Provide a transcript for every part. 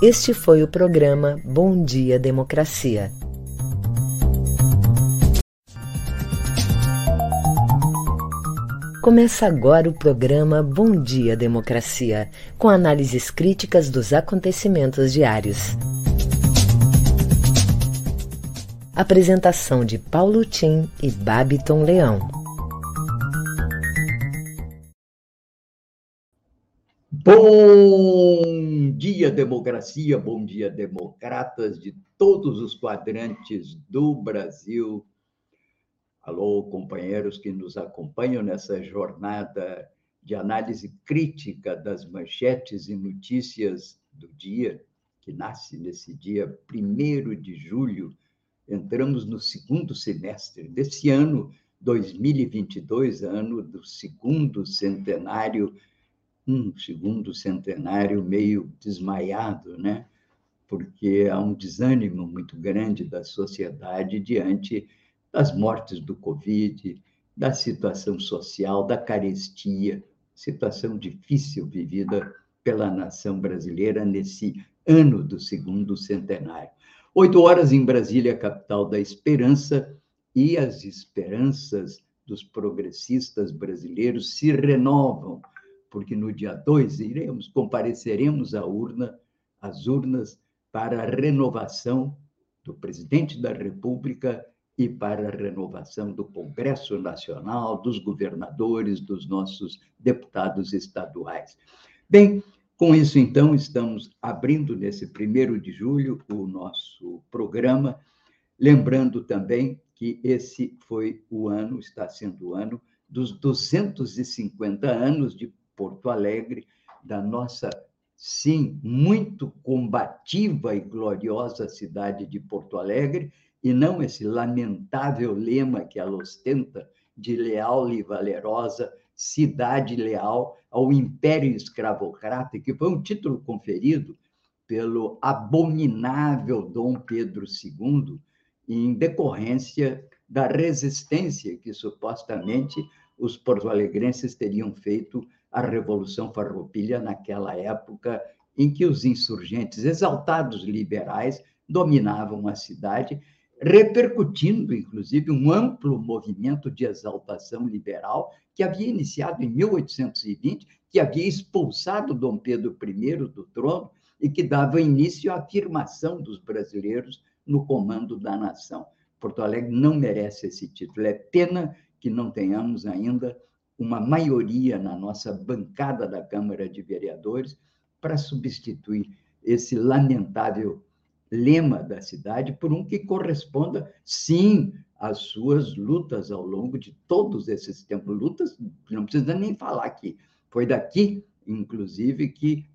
Este foi o programa Bom Dia Democracia. Começa agora o programa Bom Dia Democracia, com análises críticas dos acontecimentos diários. Apresentação de Paulo Tim e Babiton Leão. Bom dia, democracia, bom dia, democratas de todos os quadrantes do Brasil. Alô, companheiros que nos acompanham nessa jornada de análise crítica das manchetes e notícias do dia, que nasce nesse dia 1 de julho. Entramos no segundo semestre desse ano 2022, ano do segundo centenário um segundo centenário meio desmaiado, né? porque há um desânimo muito grande da sociedade diante das mortes do Covid, da situação social, da carestia, situação difícil vivida pela nação brasileira nesse ano do segundo centenário. Oito horas em Brasília, capital da esperança, e as esperanças dos progressistas brasileiros se renovam porque no dia 2 iremos, compareceremos à urna, às urnas, para a renovação do presidente da República e para a renovação do Congresso Nacional, dos governadores, dos nossos deputados estaduais. Bem, com isso, então, estamos abrindo nesse primeiro de julho o nosso programa, lembrando também que esse foi o ano, está sendo o ano, dos 250 anos de Porto Alegre, da nossa, sim, muito combativa e gloriosa cidade de Porto Alegre, e não esse lamentável lema que ela ostenta de leal e valerosa cidade leal ao império escravocrata, que foi um título conferido pelo abominável Dom Pedro II em decorrência da resistência que supostamente os porto-alegrenses teriam feito a Revolução Farroupilha naquela época em que os insurgentes exaltados liberais dominavam a cidade, repercutindo, inclusive, um amplo movimento de exaltação liberal que havia iniciado em 1820, que havia expulsado Dom Pedro I do trono e que dava início à afirmação dos brasileiros no comando da nação. Porto Alegre não merece esse título. É pena que não tenhamos ainda uma maioria na nossa bancada da Câmara de Vereadores para substituir esse lamentável lema da cidade por um que corresponda, sim, às suas lutas ao longo de todos esses tempos. Lutas, não precisa nem falar aqui. Foi daqui, inclusive, que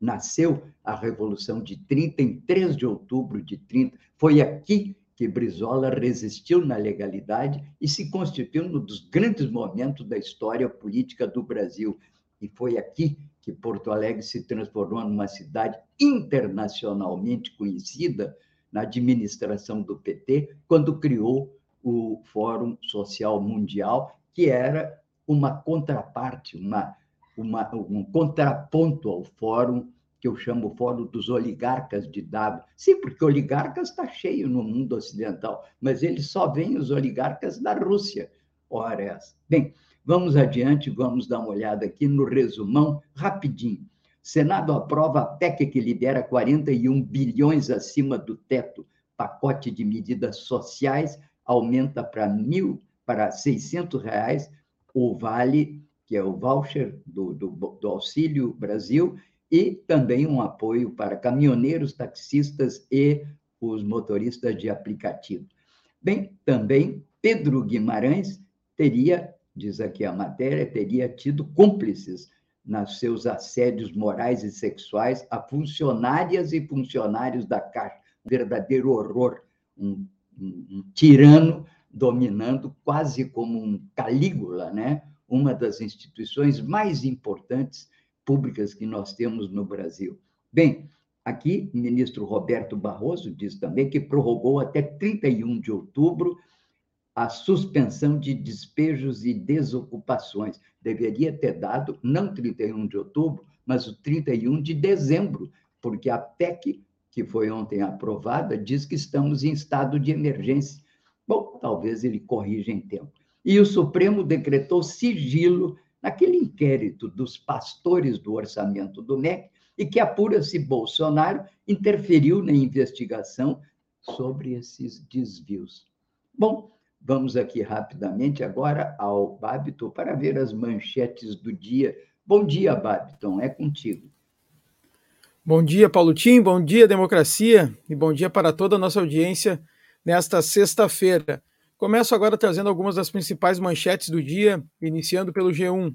nasceu a Revolução de 30, em 3 de outubro de 30. Foi aqui que Brizola resistiu na legalidade e se constituiu um dos grandes momentos da história política do Brasil. E foi aqui que Porto Alegre se transformou numa cidade internacionalmente conhecida na administração do PT, quando criou o Fórum Social Mundial, que era uma contraparte, uma, uma, um contraponto ao Fórum que eu chamo o Fórum dos Oligarcas de Davos. Sim, porque oligarcas está cheio no mundo ocidental, mas eles só veem os oligarcas da Rússia. Ora essa. Bem, vamos adiante, vamos dar uma olhada aqui no resumão, rapidinho. Senado aprova a PEC que libera 41 bilhões acima do teto. Pacote de medidas sociais aumenta para mil, para 600 reais o vale, que é o voucher do, do, do Auxílio Brasil, e também um apoio para caminhoneiros, taxistas e os motoristas de aplicativo. Bem, também Pedro Guimarães teria, diz aqui a matéria, teria tido cúmplices nos seus assédios morais e sexuais a funcionárias e funcionários da Caixa. Um verdadeiro horror, um, um, um tirano dominando quase como um Calígula, né? uma das instituições mais importantes públicas que nós temos no Brasil. Bem, aqui o ministro Roberto Barroso diz também que prorrogou até 31 de outubro a suspensão de despejos e desocupações. Deveria ter dado não 31 de outubro, mas o 31 de dezembro, porque a PEC, que foi ontem aprovada, diz que estamos em estado de emergência. Bom, talvez ele corrija em tempo. E o Supremo decretou sigilo naquele inquérito dos pastores do orçamento do MEC e que apura se Bolsonaro interferiu na investigação sobre esses desvios. Bom, vamos aqui rapidamente agora ao Babiton para ver as manchetes do dia. Bom dia, Babiton, é contigo. Bom dia, Paulo Tim, bom dia, democracia, e bom dia para toda a nossa audiência nesta sexta-feira. Começo agora trazendo algumas das principais manchetes do dia, iniciando pelo G1.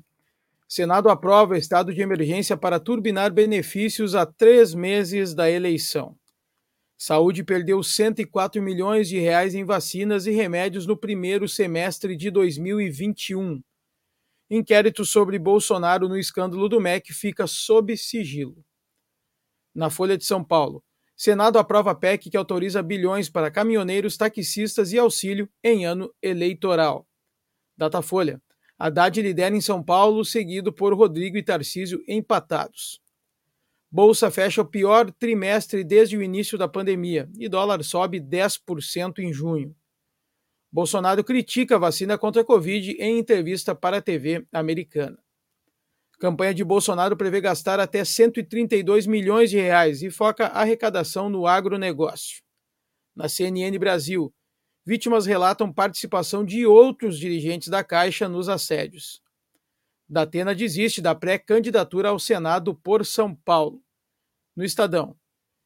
Senado aprova estado de emergência para turbinar benefícios a três meses da eleição. Saúde perdeu 104 milhões de reais em vacinas e remédios no primeiro semestre de 2021. Inquérito sobre Bolsonaro no escândalo do MEC fica sob sigilo. Na Folha de São Paulo, Senado aprova PEC que autoriza bilhões para caminhoneiros, taxistas e auxílio em ano eleitoral. Datafolha. Haddad lidera em São Paulo, seguido por Rodrigo e Tarcísio empatados. Bolsa fecha o pior trimestre desde o início da pandemia e dólar sobe 10% em junho. Bolsonaro critica a vacina contra a Covid em entrevista para a TV americana. Campanha de Bolsonaro prevê gastar até 132 milhões de reais e foca arrecadação no agronegócio. Na CNN Brasil, vítimas relatam participação de outros dirigentes da Caixa nos assédios. Datena desiste da pré-candidatura ao Senado por São Paulo. No Estadão,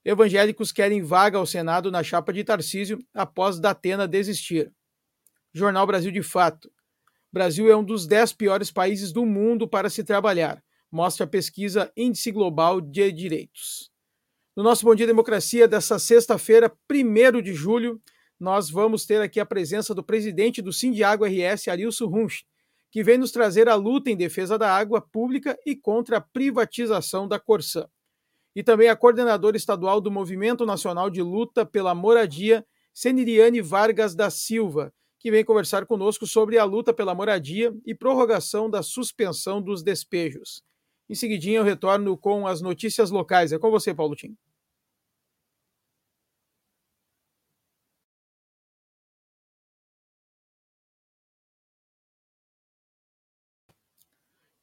evangélicos querem vaga ao Senado na chapa de Tarcísio após Datena desistir. Jornal Brasil de Fato. Brasil é um dos dez piores países do mundo para se trabalhar, mostra a pesquisa Índice Global de Direitos. No nosso Bom Dia Democracia dessa sexta-feira, 1 de julho, nós vamos ter aqui a presença do presidente do Sindiago RS, Arilson Runch, que vem nos trazer a luta em defesa da água pública e contra a privatização da Corsã. E também a coordenadora estadual do Movimento Nacional de Luta pela Moradia, Seniriane Vargas da Silva, que vem conversar conosco sobre a luta pela moradia e prorrogação da suspensão dos despejos. Em seguidinho eu retorno com as notícias locais. É com você, Paulo Tim.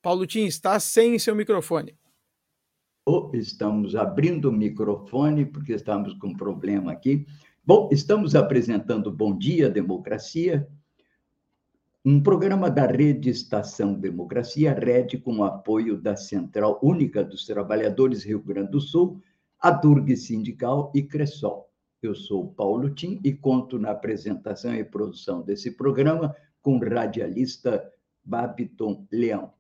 Paulo Tim está sem seu microfone. Oh, estamos abrindo o microfone porque estamos com um problema aqui. Bom, estamos apresentando Bom Dia Democracia, um programa da Rede Estação Democracia, Rede, com apoio da Central Única dos Trabalhadores Rio Grande do Sul, a Durg Sindical e Cressol. Eu sou Paulo Tim e conto na apresentação e produção desse programa com o radialista Babiton Leão.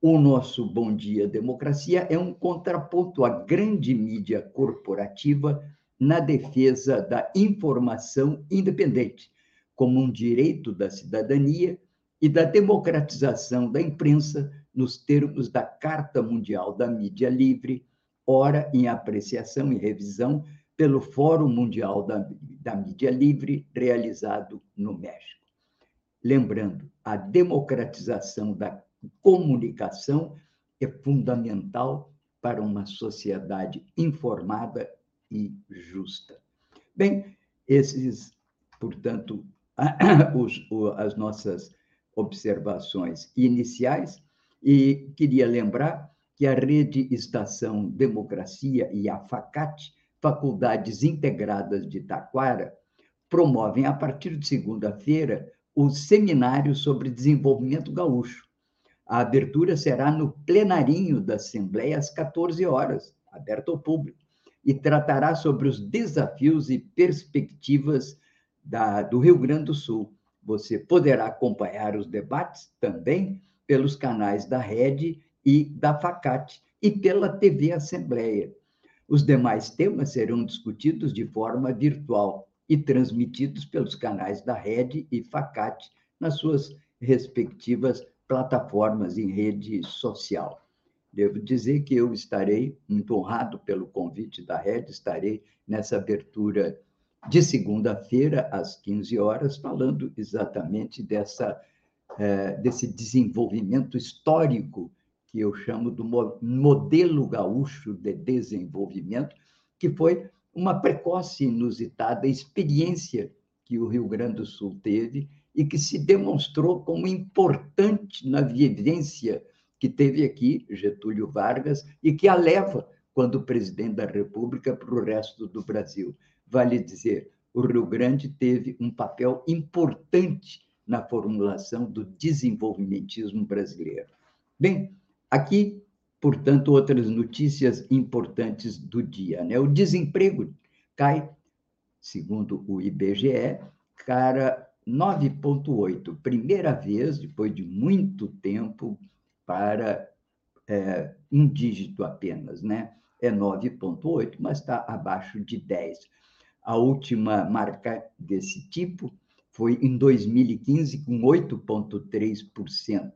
O nosso Bom Dia Democracia é um contraponto à grande mídia corporativa na defesa da informação independente, como um direito da cidadania e da democratização da imprensa nos termos da Carta Mundial da Mídia Livre, ora em apreciação e revisão pelo Fórum Mundial da, da Mídia Livre, realizado no México. Lembrando, a democratização da comunicação é fundamental para uma sociedade informada e justa. Bem, esses, portanto, os, as nossas observações iniciais, e queria lembrar que a Rede Estação Democracia e a FACAT, Faculdades Integradas de Taquara, promovem, a partir de segunda-feira, o seminário sobre desenvolvimento gaúcho, a abertura será no plenarinho da Assembleia às 14 horas, aberto ao público, e tratará sobre os desafios e perspectivas da, do Rio Grande do Sul. Você poderá acompanhar os debates também pelos canais da Rede e da FACAT e pela TV Assembleia. Os demais temas serão discutidos de forma virtual e transmitidos pelos canais da Rede e FACAT nas suas respectivas plataformas em rede social. Devo dizer que eu estarei muito honrado pelo convite da rede, estarei nessa abertura de segunda-feira, às 15 horas, falando exatamente dessa, é, desse desenvolvimento histórico que eu chamo do modelo gaúcho de desenvolvimento, que foi uma precoce e inusitada experiência que o Rio Grande do Sul teve e que se demonstrou como importante na vivência que teve aqui Getúlio Vargas e que a leva quando presidente da República para o resto do Brasil. Vale dizer, o Rio Grande teve um papel importante na formulação do desenvolvimentismo brasileiro. Bem, aqui, portanto, outras notícias importantes do dia. Né? O desemprego cai, segundo o IBGE, cara 9,8, primeira vez, depois de muito tempo, para é, um dígito apenas, né? É 9,8, mas está abaixo de 10. A última marca desse tipo foi em 2015, com 8,3%.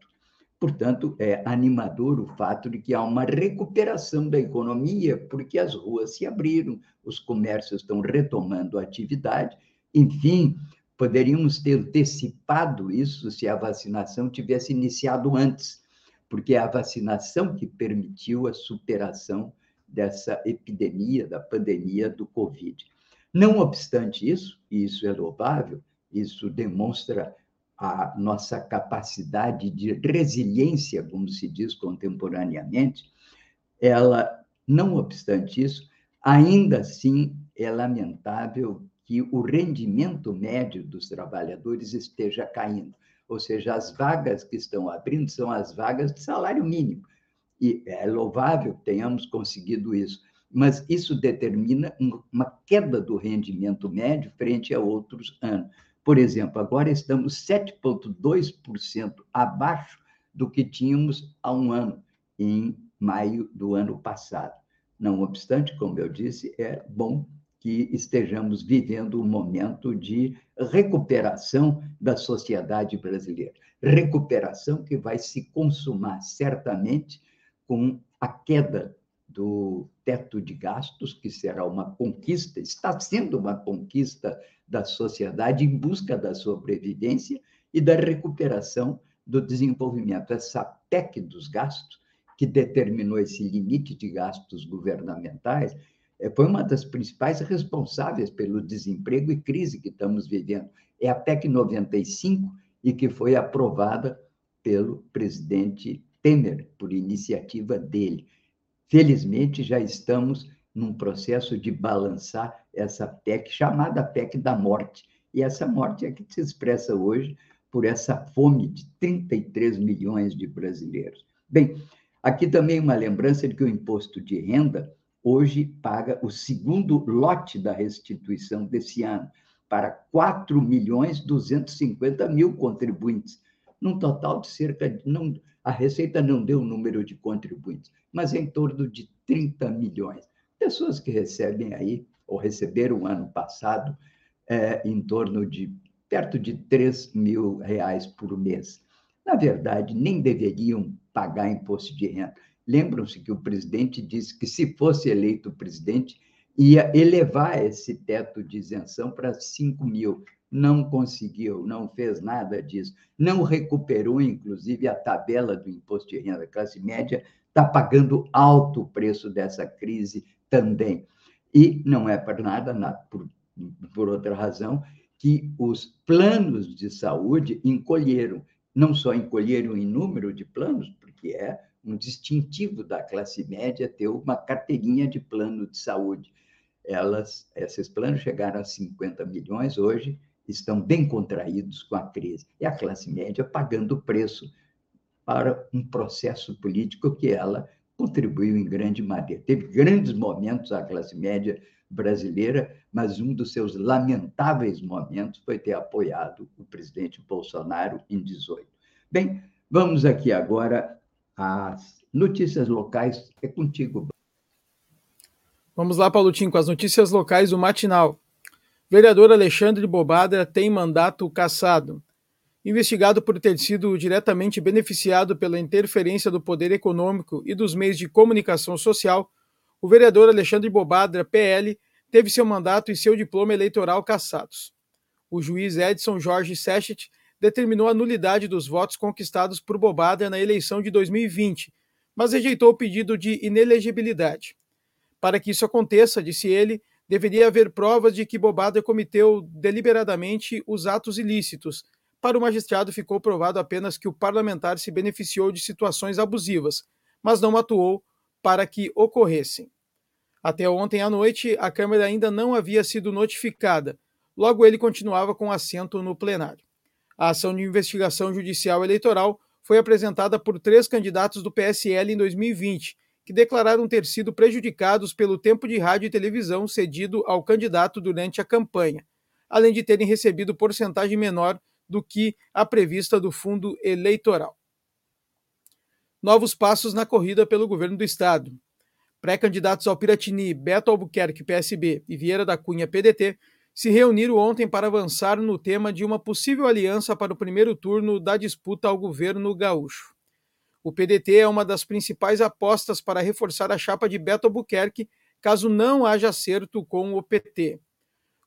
Portanto, é animador o fato de que há uma recuperação da economia, porque as ruas se abriram, os comércios estão retomando a atividade. Enfim, poderíamos ter antecipado isso se a vacinação tivesse iniciado antes, porque é a vacinação que permitiu a superação dessa epidemia, da pandemia do Covid. Não obstante isso, e isso é louvável, isso demonstra a nossa capacidade de resiliência, como se diz contemporaneamente, ela, não obstante isso, ainda assim é lamentável que o rendimento médio dos trabalhadores esteja caindo. Ou seja, as vagas que estão abrindo são as vagas de salário mínimo. E é louvável que tenhamos conseguido isso, mas isso determina uma queda do rendimento médio frente a outros anos. Por exemplo, agora estamos 7,2% abaixo do que tínhamos há um ano, em maio do ano passado. Não obstante, como eu disse, é bom que estejamos vivendo um momento de recuperação da sociedade brasileira. Recuperação que vai se consumar certamente com a queda do teto de gastos, que será uma conquista, está sendo uma conquista da sociedade em busca da sobrevivência e da recuperação do desenvolvimento. Essa PEC dos gastos, que determinou esse limite de gastos governamentais, foi uma das principais responsáveis pelo desemprego e crise que estamos vivendo. É a PEC 95 e que foi aprovada pelo presidente Temer, por iniciativa dele. Felizmente, já estamos num processo de balançar essa PEC, chamada PEC da morte. E essa morte é que se expressa hoje por essa fome de 33 milhões de brasileiros. Bem, aqui também uma lembrança de que o imposto de renda hoje paga o segundo lote da restituição desse ano, para 4 milhões 250 mil contribuintes, num total de cerca de. Não, a Receita não deu o número de contribuintes, mas em torno de 30 milhões. Pessoas que recebem aí, ou receberam ano passado, é, em torno de perto de 3 mil reais por mês. Na verdade, nem deveriam pagar imposto de renda. Lembram-se que o presidente disse que, se fosse eleito presidente, ia elevar esse teto de isenção para 5 mil. Não conseguiu, não fez nada disso. Não recuperou, inclusive, a tabela do imposto de renda. A classe média está pagando alto o preço dessa crise também. E não é para nada, por, por outra razão, que os planos de saúde encolheram. Não só encolheram em número de planos, porque é um distintivo da classe média ter uma carteirinha de plano de saúde. Elas, esses planos chegaram a 50 milhões, hoje estão bem contraídos com a crise. E a classe média pagando o preço para um processo político que ela contribuiu em grande maneira. Teve grandes momentos a classe média brasileira, mas um dos seus lamentáveis momentos foi ter apoiado o presidente Bolsonaro em 18. Bem, vamos aqui agora as notícias locais. É contigo. Vamos lá, Paulotinho, com as notícias locais do Matinal. Vereador Alexandre Bobada tem mandato cassado. Investigado por ter sido diretamente beneficiado pela interferência do poder econômico e dos meios de comunicação social, o vereador Alexandre Bobadra, PL, teve seu mandato e seu diploma eleitoral cassados. O juiz Edson Jorge Sechet determinou a nulidade dos votos conquistados por Bobada na eleição de 2020, mas rejeitou o pedido de inelegibilidade. Para que isso aconteça, disse ele, deveria haver provas de que Bobada cometeu deliberadamente os atos ilícitos. Para o magistrado, ficou provado apenas que o parlamentar se beneficiou de situações abusivas, mas não atuou para que ocorressem. Até ontem à noite, a Câmara ainda não havia sido notificada, logo ele continuava com assento no plenário. A ação de investigação judicial eleitoral foi apresentada por três candidatos do PSL em 2020, que declararam ter sido prejudicados pelo tempo de rádio e televisão cedido ao candidato durante a campanha, além de terem recebido porcentagem menor do que a prevista do fundo eleitoral. Novos passos na corrida pelo governo do estado. Pré-candidatos ao Piratini, Beto Albuquerque, PSB, e Vieira da Cunha, PDT, se reuniram ontem para avançar no tema de uma possível aliança para o primeiro turno da disputa ao governo gaúcho. O PDT é uma das principais apostas para reforçar a chapa de Beto Albuquerque, caso não haja acerto com o PT.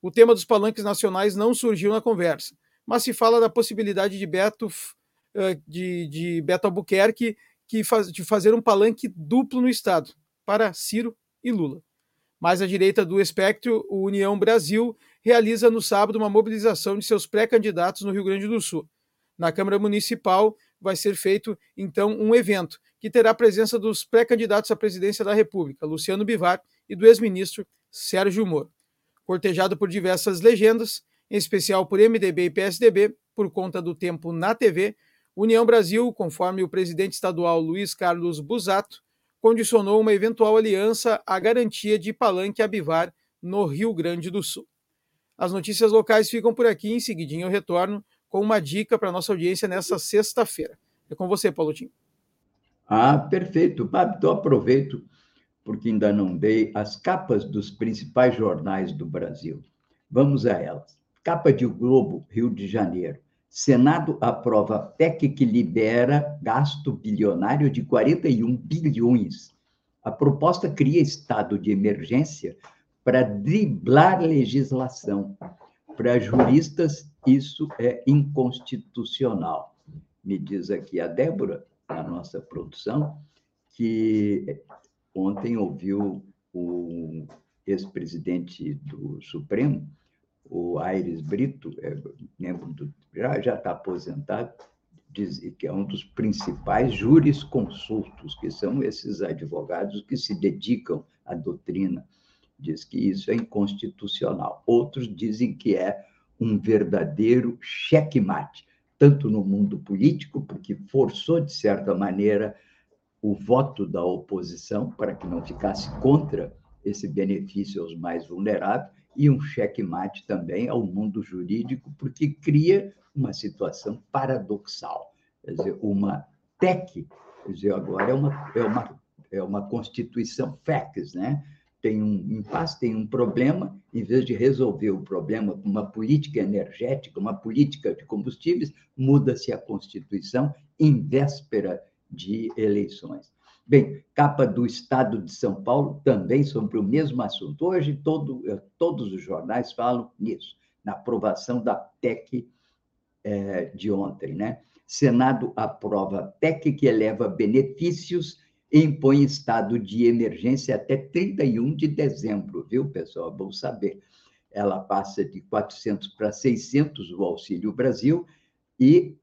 O tema dos palanques nacionais não surgiu na conversa, mas se fala da possibilidade de Beto, eh, de, de Beto Albuquerque que faz, de fazer um palanque duplo no Estado, para Ciro e Lula. Mais à direita do espectro, o União Brasil realiza no sábado uma mobilização de seus pré-candidatos no Rio Grande do Sul. Na Câmara Municipal vai ser feito, então, um evento que terá a presença dos pré-candidatos à presidência da República, Luciano Bivar, e do ex-ministro Sérgio Moro. Cortejado por diversas legendas, em especial por MDB e PSDB, por conta do tempo na TV, União Brasil, conforme o presidente estadual Luiz Carlos Busato, condicionou uma eventual aliança à garantia de palanque a Bivar no Rio Grande do Sul. As notícias locais ficam por aqui, em seguidinho eu retorno com uma dica para nossa audiência nessa sexta-feira. É com você, Paulo Tim. Ah, perfeito. Então aproveito, porque ainda não dei as capas dos principais jornais do Brasil. Vamos a elas. Capa de Globo, Rio de Janeiro. Senado aprova PEC que libera gasto bilionário de 41 bilhões. A proposta cria estado de emergência para driblar legislação. Para juristas, isso é inconstitucional. Me diz aqui a Débora, a nossa produção, que ontem ouviu o ex-presidente do Supremo, o Aires Brito, é, membro do, já está aposentado, diz que é um dos principais jurisconsultos, que são esses advogados que se dedicam à doutrina diz que isso é inconstitucional. Outros dizem que é um verdadeiro checkmate, tanto no mundo político, porque forçou, de certa maneira, o voto da oposição para que não ficasse contra esse benefício aos mais vulneráveis, e um checkmate também ao mundo jurídico, porque cria uma situação paradoxal. Quer dizer, uma TEC, quer dizer, agora é uma, é uma, é uma constituição FECS, né? Tem um impasse, tem um problema, em vez de resolver o problema com uma política energética, uma política de combustíveis, muda-se a Constituição em véspera de eleições. Bem, capa do Estado de São Paulo, também sobre o mesmo assunto. Hoje, todo, eh, todos os jornais falam nisso, na aprovação da PEC é, de ontem. Né? Senado aprova PEC que eleva benefícios impõe estado de emergência até 31 de dezembro, viu, pessoal? Bom saber. Ela passa de 400 para 600 o Auxílio Brasil e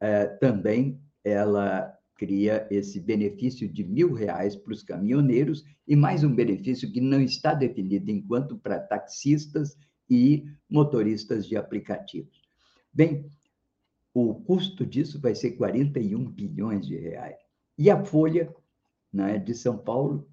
é, também ela cria esse benefício de mil reais para os caminhoneiros e mais um benefício que não está definido enquanto para taxistas e motoristas de aplicativos. Bem, o custo disso vai ser 41 bilhões de reais. E a Folha né, de São Paulo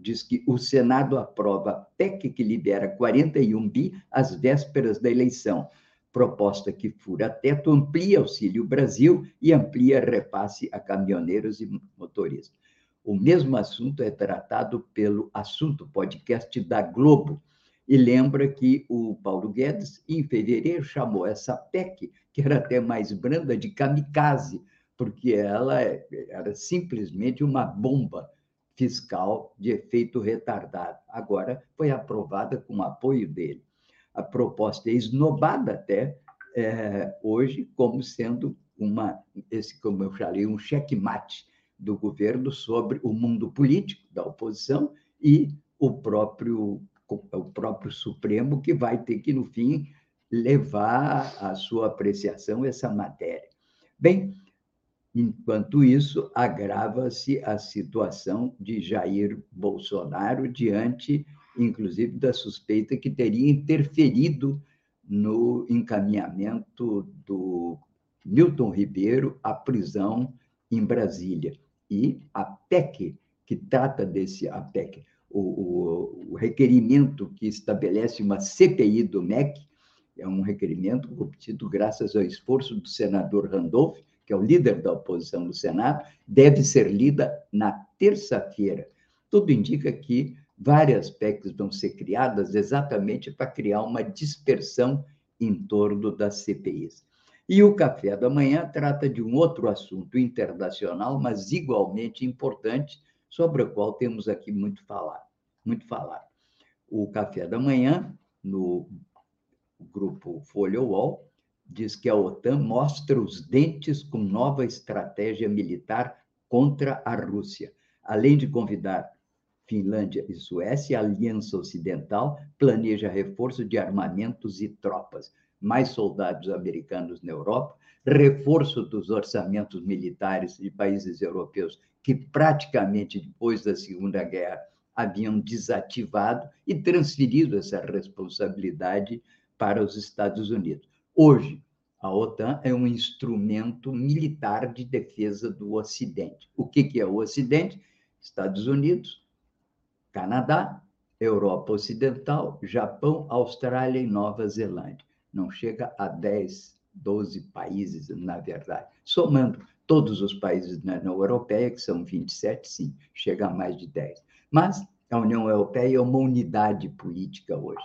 diz que o Senado aprova a PEC que libera 41 bi às vésperas da eleição. Proposta que fura teto, amplia Auxílio Brasil e amplia repasse a caminhoneiros e motoristas. O mesmo assunto é tratado pelo Assunto Podcast da Globo. E lembra que o Paulo Guedes, em fevereiro, chamou essa PEC, que era até mais branda, de kamikaze, porque ela é, era simplesmente uma bomba fiscal de efeito retardado. Agora foi aprovada com o apoio dele. A proposta é esnobada até é, hoje como sendo uma, esse como eu falei, um checkmate, do governo sobre o mundo político da oposição e o próprio o próprio Supremo que vai ter que no fim levar a sua apreciação essa matéria. Bem, enquanto isso agrava-se a situação de Jair Bolsonaro diante inclusive da suspeita que teria interferido no encaminhamento do Milton Ribeiro à prisão em Brasília. E a PEC, que trata desse a PEC, o, o, o requerimento que estabelece uma CPI do MEC, é um requerimento obtido graças ao esforço do senador Randolph, que é o líder da oposição no Senado, deve ser lida na terça-feira. Tudo indica que várias PECs vão ser criadas exatamente para criar uma dispersão em torno das CPIs. E o café da manhã trata de um outro assunto internacional, mas igualmente importante, sobre o qual temos aqui muito falar, muito falar. O café da manhã no grupo Folha Wall diz que a OTAN mostra os dentes com nova estratégia militar contra a Rússia, além de convidar Finlândia e Suécia, a Aliança Ocidental planeja reforço de armamentos e tropas, mais soldados americanos na Europa, reforço dos orçamentos militares de países europeus que praticamente depois da Segunda Guerra haviam desativado e transferido essa responsabilidade para os Estados Unidos. Hoje, a OTAN é um instrumento militar de defesa do Ocidente. O que é o Ocidente? Estados Unidos, Canadá, Europa Ocidental, Japão, Austrália e Nova Zelândia. Não chega a 10, 12 países, na verdade. Somando todos os países na União Europeia, que são 27, sim, chega a mais de 10. Mas a União Europeia é uma unidade política hoje.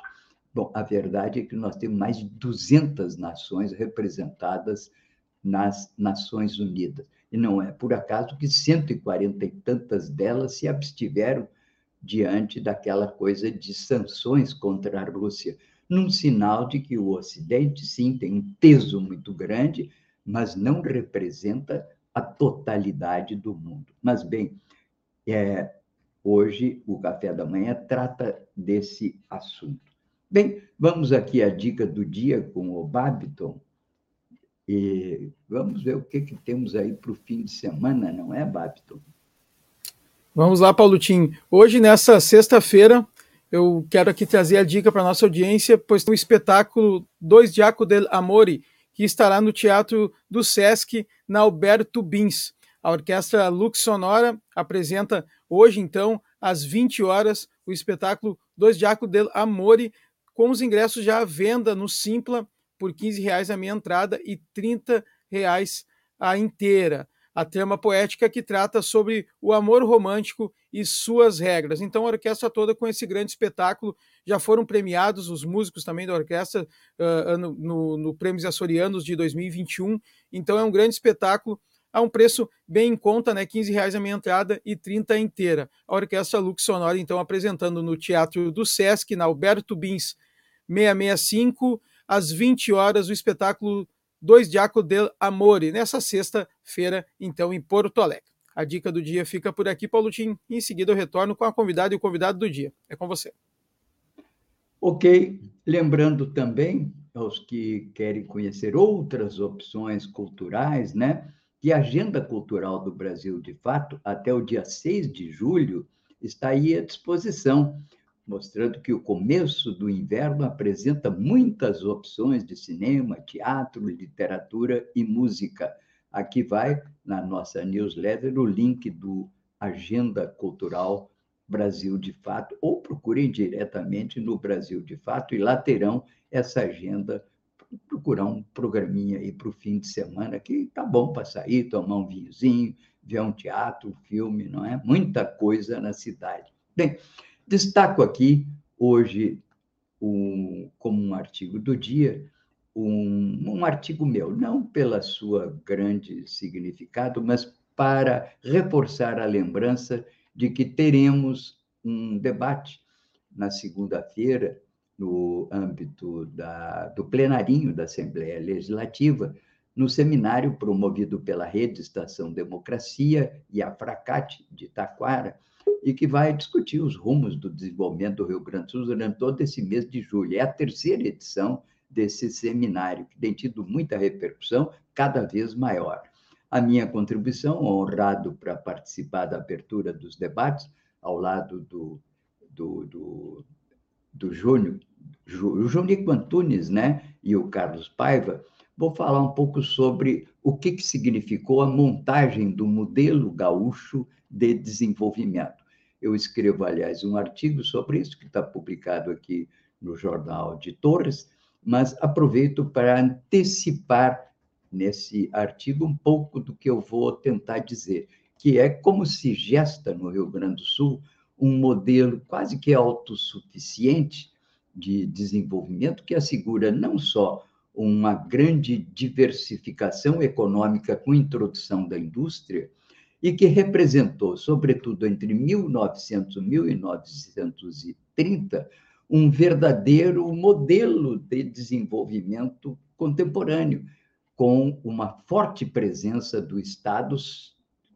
Bom, a verdade é que nós temos mais de 200 nações representadas nas Nações Unidas. E não é por acaso que 140 e tantas delas se abstiveram diante daquela coisa de sanções contra a Rússia, num sinal de que o Ocidente, sim, tem um peso muito grande, mas não representa a totalidade do mundo. Mas, bem, é, hoje o Café da Manhã trata desse assunto. Bem, vamos aqui à dica do dia com o Babiton. E vamos ver o que, que temos aí para o fim de semana, não é, Babiton? Vamos lá, Tim. Hoje, nessa sexta-feira, eu quero aqui trazer a dica para a nossa audiência, pois tem o espetáculo Dois Diaco del Amore, que estará no Teatro do Sesc, na Alberto Bins. A Orquestra Lux Sonora apresenta hoje, então, às 20 horas, o espetáculo Dois Diaco del Amore, com os ingressos já à venda no Simpla por 15 reais a meia entrada e 30 reais a inteira a trama poética que trata sobre o amor romântico e suas regras. Então, a orquestra toda com esse grande espetáculo já foram premiados os músicos também da orquestra uh, no, no, no Prêmios Açorianos de 2021. Então, é um grande espetáculo a um preço bem em conta, né? 15 reais a meia entrada e 30 inteira. A Orquestra Lux Sonora, então, apresentando no Teatro do Sesc, na Alberto Bins 665, às 20 horas, o espetáculo Dois Diaco del Amore, nessa sexta-feira, então, em Porto Alegre. A dica do dia fica por aqui, Paulo Tim. Em seguida, eu retorno com a convidada e o convidado do dia. É com você. Ok. Lembrando também aos que querem conhecer outras opções culturais, né? Que a Agenda Cultural do Brasil, de fato, até o dia 6 de julho, está aí à disposição mostrando que o começo do inverno apresenta muitas opções de cinema, teatro, literatura e música. Aqui vai, na nossa newsletter, o link do Agenda Cultural Brasil de Fato, ou procurem diretamente no Brasil de Fato, e lá terão essa agenda. Procurar um programinha aí para o fim de semana, que tá bom para sair, tomar um vinhozinho, ver um teatro, um filme, não é? Muita coisa na cidade. Bem, Destaco aqui hoje, um, como um artigo do dia, um, um artigo meu, não pela sua grande significado, mas para reforçar a lembrança de que teremos um debate na segunda-feira, no âmbito da, do plenarinho da Assembleia Legislativa, no seminário promovido pela Rede Estação Democracia e a Fracate de Taquara, e que vai discutir os rumos do desenvolvimento do Rio Grande do Sul durante todo esse mês de julho. É a terceira edição desse seminário, que tem tido muita repercussão, cada vez maior. A minha contribuição, honrado para participar da abertura dos debates, ao lado do, do, do, do Júnior, o Junico Antunes né, e o Carlos Paiva, vou falar um pouco sobre o que, que significou a montagem do modelo gaúcho de desenvolvimento. Eu escrevo, aliás, um artigo sobre isso, que está publicado aqui no Jornal de Torres, mas aproveito para antecipar nesse artigo um pouco do que eu vou tentar dizer, que é como se gesta no Rio Grande do Sul um modelo quase que autossuficiente de desenvolvimento que assegura não só uma grande diversificação econômica com introdução da indústria e que representou, sobretudo entre 1900 e 1930, um verdadeiro modelo de desenvolvimento contemporâneo, com uma forte presença do Estado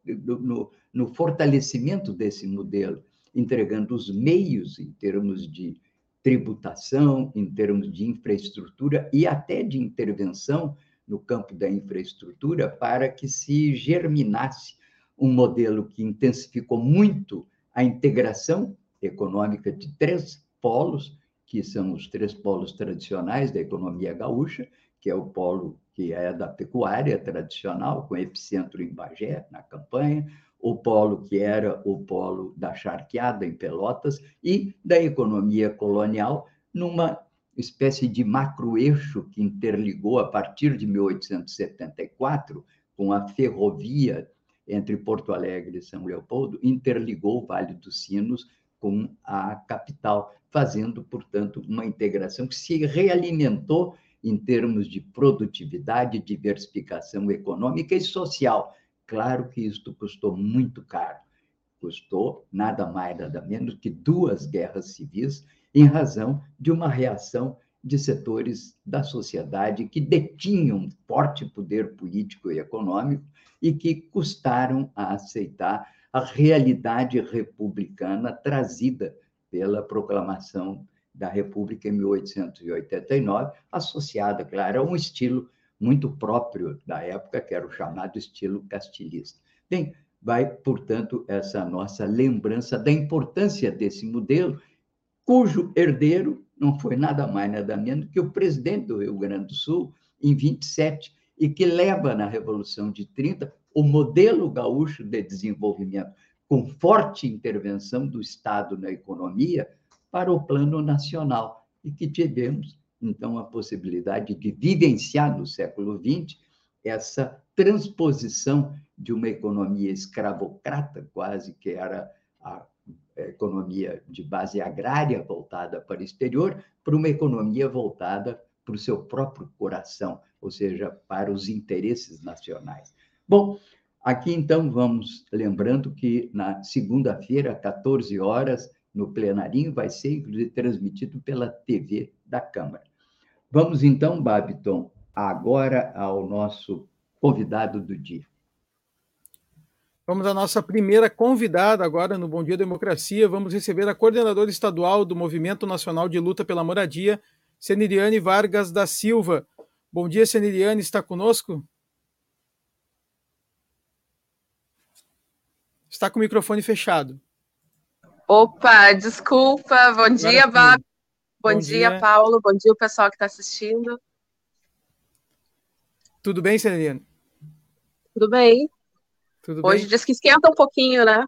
no, no fortalecimento desse modelo, entregando os meios em termos de tributação, em termos de infraestrutura e até de intervenção no campo da infraestrutura para que se germinasse um modelo que intensificou muito a integração econômica de três polos, que são os três polos tradicionais da economia gaúcha, que é o polo que é da pecuária tradicional, com epicentro em Bagé, na campanha, o polo que era o polo da charqueada em Pelotas e da economia colonial numa espécie de macroeixo que interligou a partir de 1874 com a ferrovia entre Porto Alegre e São Leopoldo, interligou o Vale dos Sinos com a capital, fazendo, portanto, uma integração que se realimentou em termos de produtividade, diversificação econômica e social, Claro que isto custou muito caro. Custou nada mais, nada menos que duas guerras civis, em razão de uma reação de setores da sociedade que detinham forte poder político e econômico e que custaram a aceitar a realidade republicana trazida pela proclamação da República em 1889, associada, claro, a um estilo muito próprio da época, que era o chamado estilo castilhista. Bem, vai, portanto, essa nossa lembrança da importância desse modelo, cujo herdeiro não foi nada mais, nada menos que o presidente do Rio Grande do Sul, em 27, e que leva na Revolução de 30 o modelo gaúcho de desenvolvimento, com forte intervenção do Estado na economia, para o plano nacional, e que tivemos então, a possibilidade de vivenciar no século XX essa transposição de uma economia escravocrata, quase que era a economia de base agrária voltada para o exterior, para uma economia voltada para o seu próprio coração, ou seja, para os interesses nacionais. Bom, aqui então vamos lembrando que na segunda-feira, 14 horas, no plenarinho, vai ser inclusive transmitido pela TV da Câmara. Vamos então, Babiton, agora ao nosso convidado do dia. Vamos à nossa primeira convidada agora no Bom Dia Democracia. Vamos receber a coordenadora estadual do Movimento Nacional de Luta pela Moradia, Seniriane Vargas da Silva. Bom dia, Seniriane, está conosco? Está com o microfone fechado. Opa, desculpa. Bom dia, Babi. Bom, Bom dia, dia, Paulo. Bom dia, o pessoal que está assistindo. Tudo bem, Celeriane? Tudo bem. Tudo Hoje bem? diz que esquenta um pouquinho, né?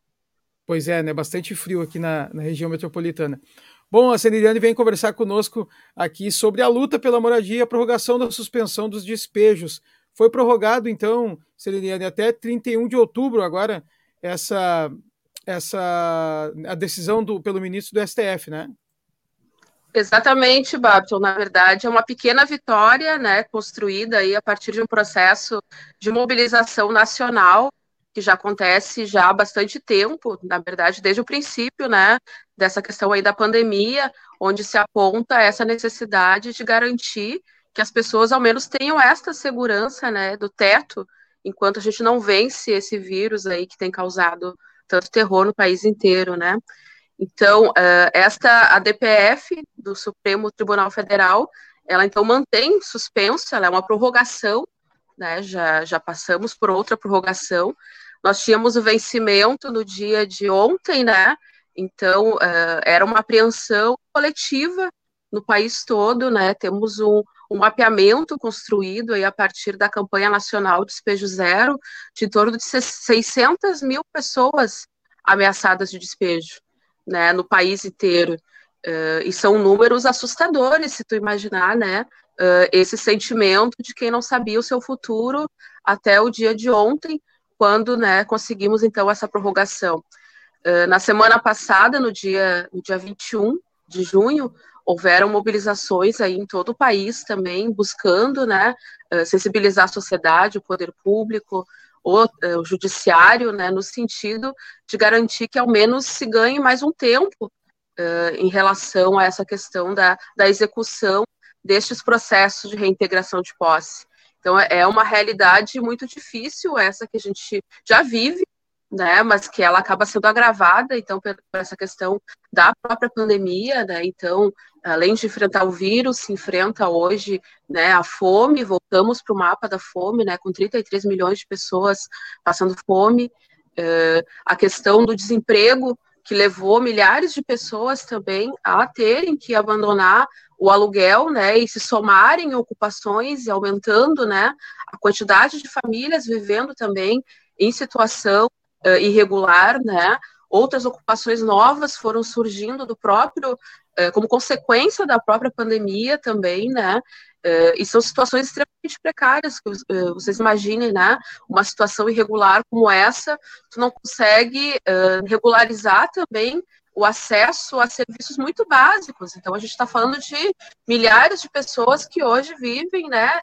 Pois é, né? Bastante frio aqui na, na região metropolitana. Bom, a Celeriane vem conversar conosco aqui sobre a luta pela moradia e a prorrogação da suspensão dos despejos. Foi prorrogado, então, Celeriane, até 31 de outubro agora, essa, essa a decisão do, pelo ministro do STF, né? Exatamente, Babton. Na verdade, é uma pequena vitória, né, construída aí a partir de um processo de mobilização nacional que já acontece já há bastante tempo, na verdade, desde o princípio, né, dessa questão aí da pandemia, onde se aponta essa necessidade de garantir que as pessoas ao menos tenham esta segurança, né, do teto, enquanto a gente não vence esse vírus aí que tem causado tanto terror no país inteiro, né? Então, uh, esta a DPF do Supremo Tribunal Federal, ela então mantém suspensa, ela é uma prorrogação, né? Já já passamos por outra prorrogação. Nós tínhamos o vencimento no dia de ontem, né? Então, uh, era uma apreensão coletiva no país todo, né? Temos um, um mapeamento construído aí a partir da campanha nacional Despejo Zero, de em torno de 600 mil pessoas ameaçadas de despejo, né? No país inteiro. Uh, e são números assustadores, se tu imaginar, né? Uh, esse sentimento de quem não sabia o seu futuro até o dia de ontem, quando né, conseguimos então essa prorrogação. Uh, na semana passada, no dia, no dia 21 de junho, houveram mobilizações aí em todo o país também, buscando né, uh, sensibilizar a sociedade, o poder público, o, uh, o, judiciário, né, no sentido de garantir que ao menos se ganhe mais um tempo em relação a essa questão da, da execução destes processos de reintegração de posse. Então, é, é uma realidade muito difícil essa que a gente já vive, né, mas que ela acaba sendo agravada, então, por, essa questão da própria pandemia, né, então, além de enfrentar o vírus, se enfrenta hoje, né, a fome, voltamos para o mapa da fome, né, com 33 milhões de pessoas passando fome, uh, a questão do desemprego, que levou milhares de pessoas também a terem que abandonar o aluguel, né, e se somarem ocupações e aumentando, né, a quantidade de famílias vivendo também em situação uh, irregular, né? Outras ocupações novas foram surgindo do próprio, como consequência da própria pandemia também, né? Uh, e são situações extremamente precárias, que vocês imaginem, né? Uma situação irregular como essa, tu não consegue regularizar também o acesso a serviços muito básicos. Então, a gente está falando de milhares de pessoas que hoje vivem né,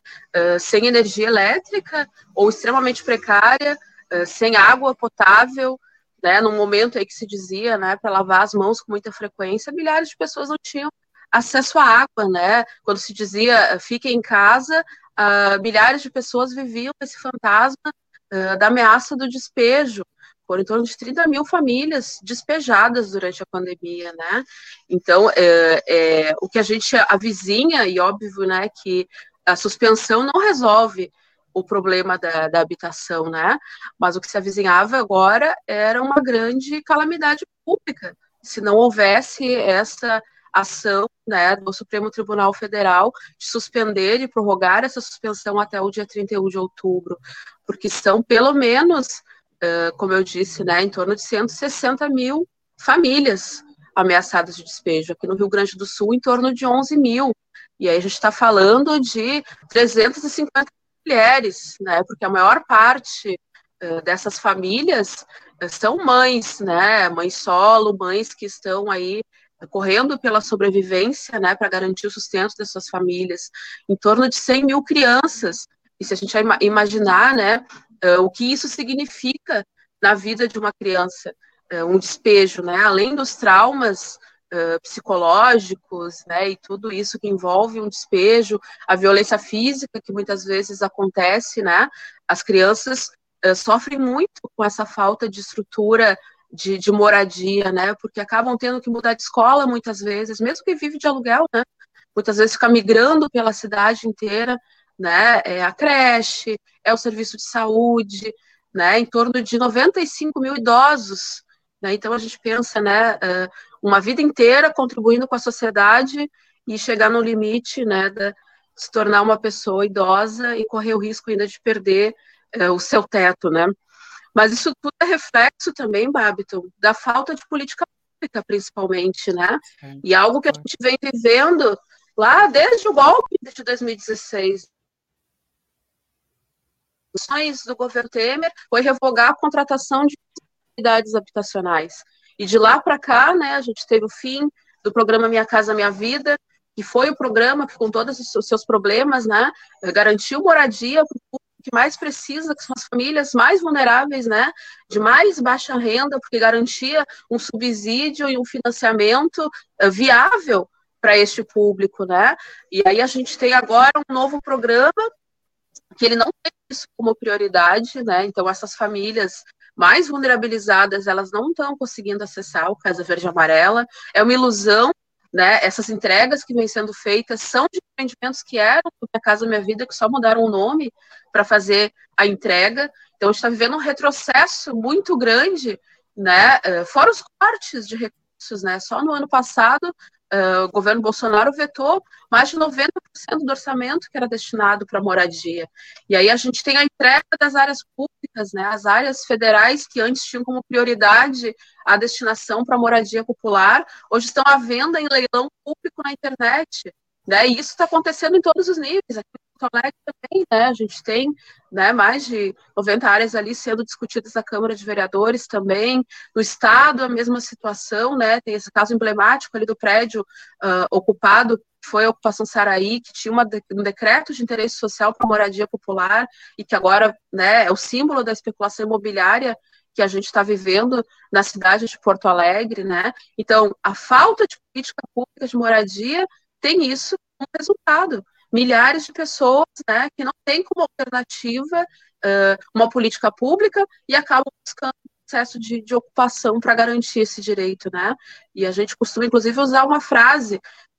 sem energia elétrica ou extremamente precária, eh, sem água potável, né, num momento aí que se dizia, né, para lavar as mãos com muita frequência, milhares de pessoas não tinham acesso à água, né? Quando se dizia fique em casa, uh, milhares de pessoas viviam esse fantasma uh, da ameaça do despejo. Foram em torno de 30 mil famílias despejadas durante a pandemia, né? Então, é, é, o que a gente avizinha, e óbvio, né, que a suspensão não resolve o problema da, da, habitação, né? Mas o que se avizinhava agora era uma grande calamidade pública, se não houvesse essa ação né, do Supremo Tribunal Federal de suspender e prorrogar essa suspensão até o dia 31 de outubro, porque são pelo menos, uh, como eu disse, né, em torno de 160 mil famílias ameaçadas de despejo. Aqui no Rio Grande do Sul, em torno de 11 mil. E aí a gente está falando de 350 mulheres, né? Porque a maior parte uh, dessas famílias uh, são mães, né? Mães solo, mães que estão aí correndo pela sobrevivência, né? Para garantir o sustento das suas famílias. Em torno de 100 mil crianças. E se a gente imaginar, né? Uh, o que isso significa na vida de uma criança, um despejo, né? Além dos traumas uh, psicológicos, né, e tudo isso que envolve um despejo, a violência física que muitas vezes acontece, né, as crianças uh, sofrem muito com essa falta de estrutura de, de, moradia, né, porque acabam tendo que mudar de escola muitas vezes, mesmo que vive de aluguel, né, muitas vezes fica migrando pela cidade inteira, né, é a creche, é o serviço de saúde, né, em torno de 95 mil idosos né? Então a gente pensa, né, uma vida inteira contribuindo com a sociedade e chegar no limite, né, de se tornar uma pessoa idosa e correr o risco ainda de perder o seu teto, né? Mas isso tudo é reflexo também, Babiton, da falta de política pública, principalmente, né? E algo que a gente vem vivendo lá desde o golpe de 2016 do governo Temer foi revogar a contratação de unidades habitacionais. E de lá para cá, né, a gente teve o fim do programa Minha Casa Minha Vida, que foi o programa que, com todos os seus problemas, né, garantiu moradia para o público que mais precisa, que são as famílias mais vulneráveis, né, de mais baixa renda, porque garantia um subsídio e um financiamento uh, viável para este público, né? E aí a gente tem agora um novo programa que ele não tem isso como prioridade, né? Então essas famílias mais vulnerabilizadas, elas não estão conseguindo acessar o Casa Verde Amarela. É uma ilusão, né? Essas entregas que vêm sendo feitas são de empreendimentos que eram do Minha Casa Minha Vida, que só mudaram o nome para fazer a entrega. Então a gente está vivendo um retrocesso muito grande, né? Eh, fora os cortes de recursos, né? Só no ano passado Uh, o governo Bolsonaro vetou mais de 90% do orçamento que era destinado para moradia. E aí a gente tem a entrega das áreas públicas, né, as áreas federais que antes tinham como prioridade a destinação para moradia popular, hoje estão à venda em leilão público na internet. Né, e isso está acontecendo em todos os níveis. Aqui Porto Alegre também, né? A gente tem né, mais de 90 áreas ali sendo discutidas na Câmara de Vereadores também. No Estado, a mesma situação, né? Tem esse caso emblemático ali do prédio uh, ocupado, foi a ocupação Saraí, que tinha uma, um decreto de interesse social para moradia popular e que agora né, é o símbolo da especulação imobiliária que a gente está vivendo na cidade de Porto Alegre, né? Então, a falta de política pública de moradia tem isso como resultado milhares de pessoas né, que não têm como alternativa uh, uma política pública e acabam buscando processo de, de ocupação para garantir esse direito, né? E a gente costuma, inclusive, usar uma frase: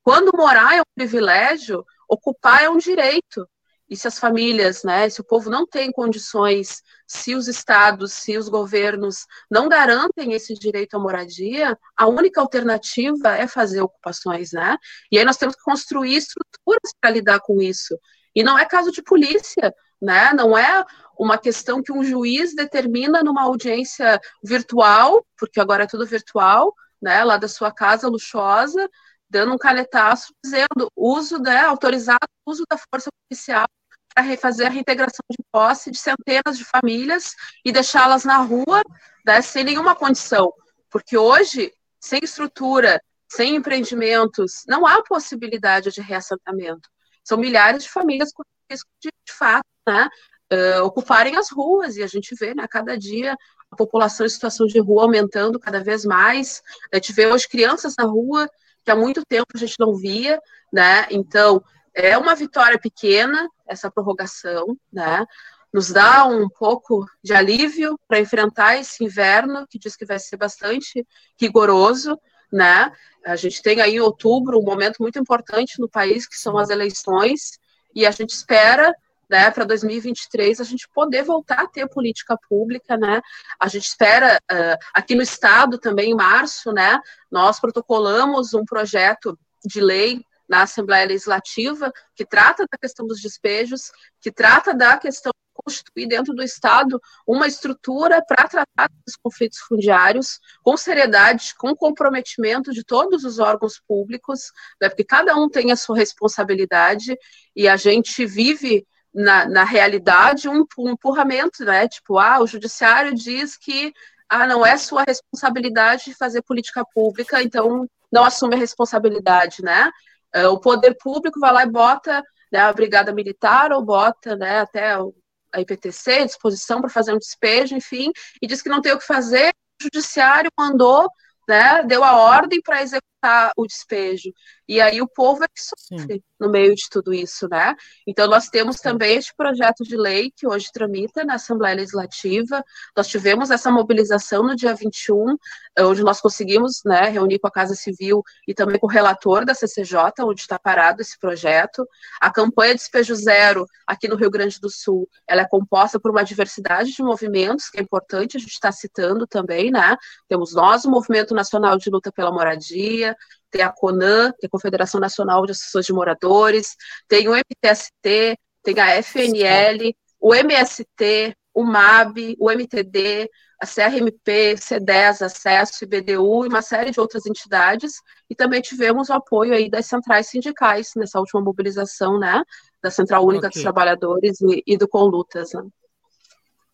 quando morar é um privilégio, ocupar é um direito. E se as famílias, né, se o povo não tem condições, se os estados, se os governos não garantem esse direito à moradia, a única alternativa é fazer ocupações, né? E aí nós temos que construir estruturas para lidar com isso. E não é caso de polícia, né? Não é uma questão que um juiz determina numa audiência virtual, porque agora é tudo virtual, né, lá da sua casa luxuosa, dando um canetaço dizendo uso, né, autorizado uso da força policial para refazer a reintegração de posse de centenas de famílias e deixá-las na rua né, sem nenhuma condição. Porque hoje, sem estrutura, sem empreendimentos, não há possibilidade de reassentamento. São milhares de famílias com risco de, de fato, né, uh, ocuparem as ruas, e a gente vê, né, cada dia a população em situação de rua aumentando cada vez mais. A gente vê hoje crianças na rua que há muito tempo a gente não via, né? Então, é uma vitória pequena essa prorrogação, né? Nos dá um pouco de alívio para enfrentar esse inverno, que diz que vai ser bastante rigoroso, né? A gente tem aí em outubro um momento muito importante no país, que são as eleições, e a gente espera né, para 2023 a gente poder voltar a ter política pública, né? A gente espera uh, aqui no estado também em março, né? Nós protocolamos um projeto de lei na Assembleia Legislativa, que trata da questão dos despejos, que trata da questão de constituir dentro do Estado uma estrutura para tratar dos conflitos fundiários com seriedade, com comprometimento de todos os órgãos públicos, né, porque cada um tem a sua responsabilidade e a gente vive na, na realidade um, um empurramento, né? Tipo, ah, o judiciário diz que ah, não é sua responsabilidade fazer política pública, então não assume a responsabilidade, né? Uh, o poder público vai lá e bota né, a brigada militar ou bota né, até a IPTC à disposição para fazer um despejo, enfim, e diz que não tem o que fazer, o judiciário mandou, né, deu a ordem para executar o despejo. E aí o povo é que sofre Sim. no meio de tudo isso, né? Então nós temos também este projeto de lei que hoje tramita na Assembleia Legislativa. Nós tivemos essa mobilização no dia 21, onde nós conseguimos, né, reunir com a Casa Civil e também com o relator da CCJ, onde está parado esse projeto. A campanha Despejo Zero aqui no Rio Grande do Sul, ela é composta por uma diversidade de movimentos, que é importante a gente estar tá citando também, né? Temos nós, o Movimento Nacional de Luta pela Moradia, tem a CONAN, que é a Confederação Nacional de Associações de Moradores, tem o MTST, tem a FNL, o MST, o MAB, o MTD, a CRMP, C10, Acesso, IBDU e uma série de outras entidades, e também tivemos o apoio aí das centrais sindicais nessa última mobilização, né, da Central Única okay. dos Trabalhadores e, e do Conlutas, né.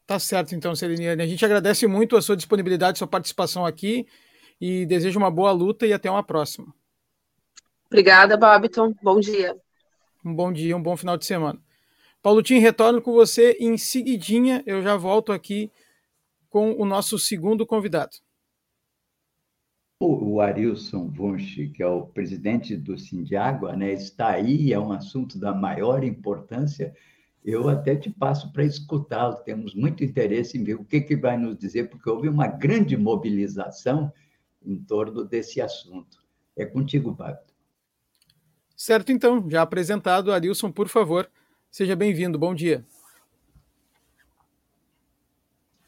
Tá certo, então, Celiniane. A gente agradece muito a sua disponibilidade, sua participação aqui e desejo uma boa luta e até uma próxima. Obrigada, Babiton. Bom dia. Um bom dia, um bom final de semana. Paulo Tim, retorno com você em seguidinha. Eu já volto aqui com o nosso segundo convidado. o Arilson Wunsch, que é o presidente do Sindiágua, né, está aí, é um assunto da maior importância, eu até te passo para escutá-lo. Temos muito interesse em ver o que, que vai nos dizer, porque houve uma grande mobilização em torno desse assunto. É contigo, Babto. Certo, então, já apresentado, Arilson, por favor, seja bem-vindo. Bom dia.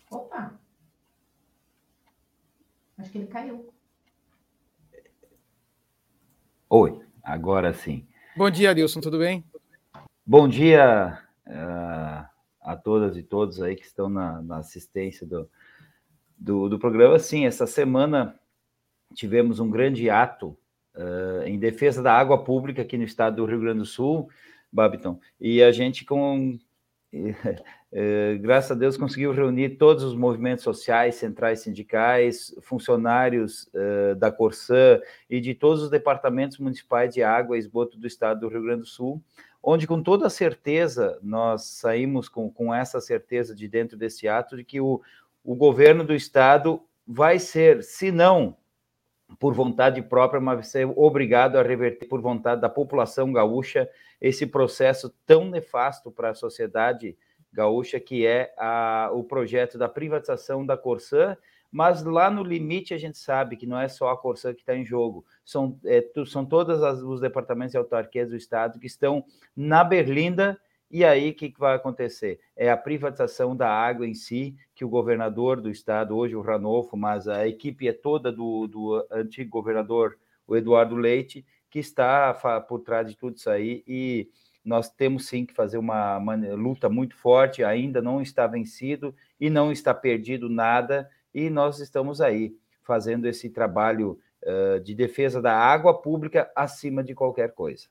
Opa! Acho que ele caiu. Oi, agora sim. Bom dia, Arilson, tudo bem? Bom dia uh, a todas e todos aí que estão na, na assistência do, do, do, programa. Sim, essa semana tivemos um grande ato uh, em defesa da água pública aqui no estado do Rio Grande do Sul, Babiton, e a gente com Eh, graças a Deus conseguiu reunir todos os movimentos sociais, centrais sindicais, funcionários uh, da Corsã e de todos os departamentos municipais de água e esgoto do estado do Rio Grande do Sul, onde com toda certeza nós saímos com, com essa certeza de dentro desse ato de que o, o governo do estado vai ser, se não por vontade própria, mas ser obrigado a reverter por vontade da população gaúcha esse processo tão nefasto para a sociedade gaúcha, que é a, o projeto da privatização da Corsã, mas lá no limite a gente sabe que não é só a Corsã que está em jogo, são, é, são todos os departamentos e autarquias do Estado que estão na Berlinda, e aí o que, que vai acontecer? É a privatização da água em si, que o governador do Estado, hoje o Ranolfo, mas a equipe é toda do, do antigo governador, o Eduardo Leite, que está por trás de tudo isso aí, e nós temos sim que fazer uma, uma, luta muito forte, ainda não está vencido e não está perdido nada, e nós estamos aí fazendo esse trabalho uh, de defesa da água pública acima de qualquer coisa.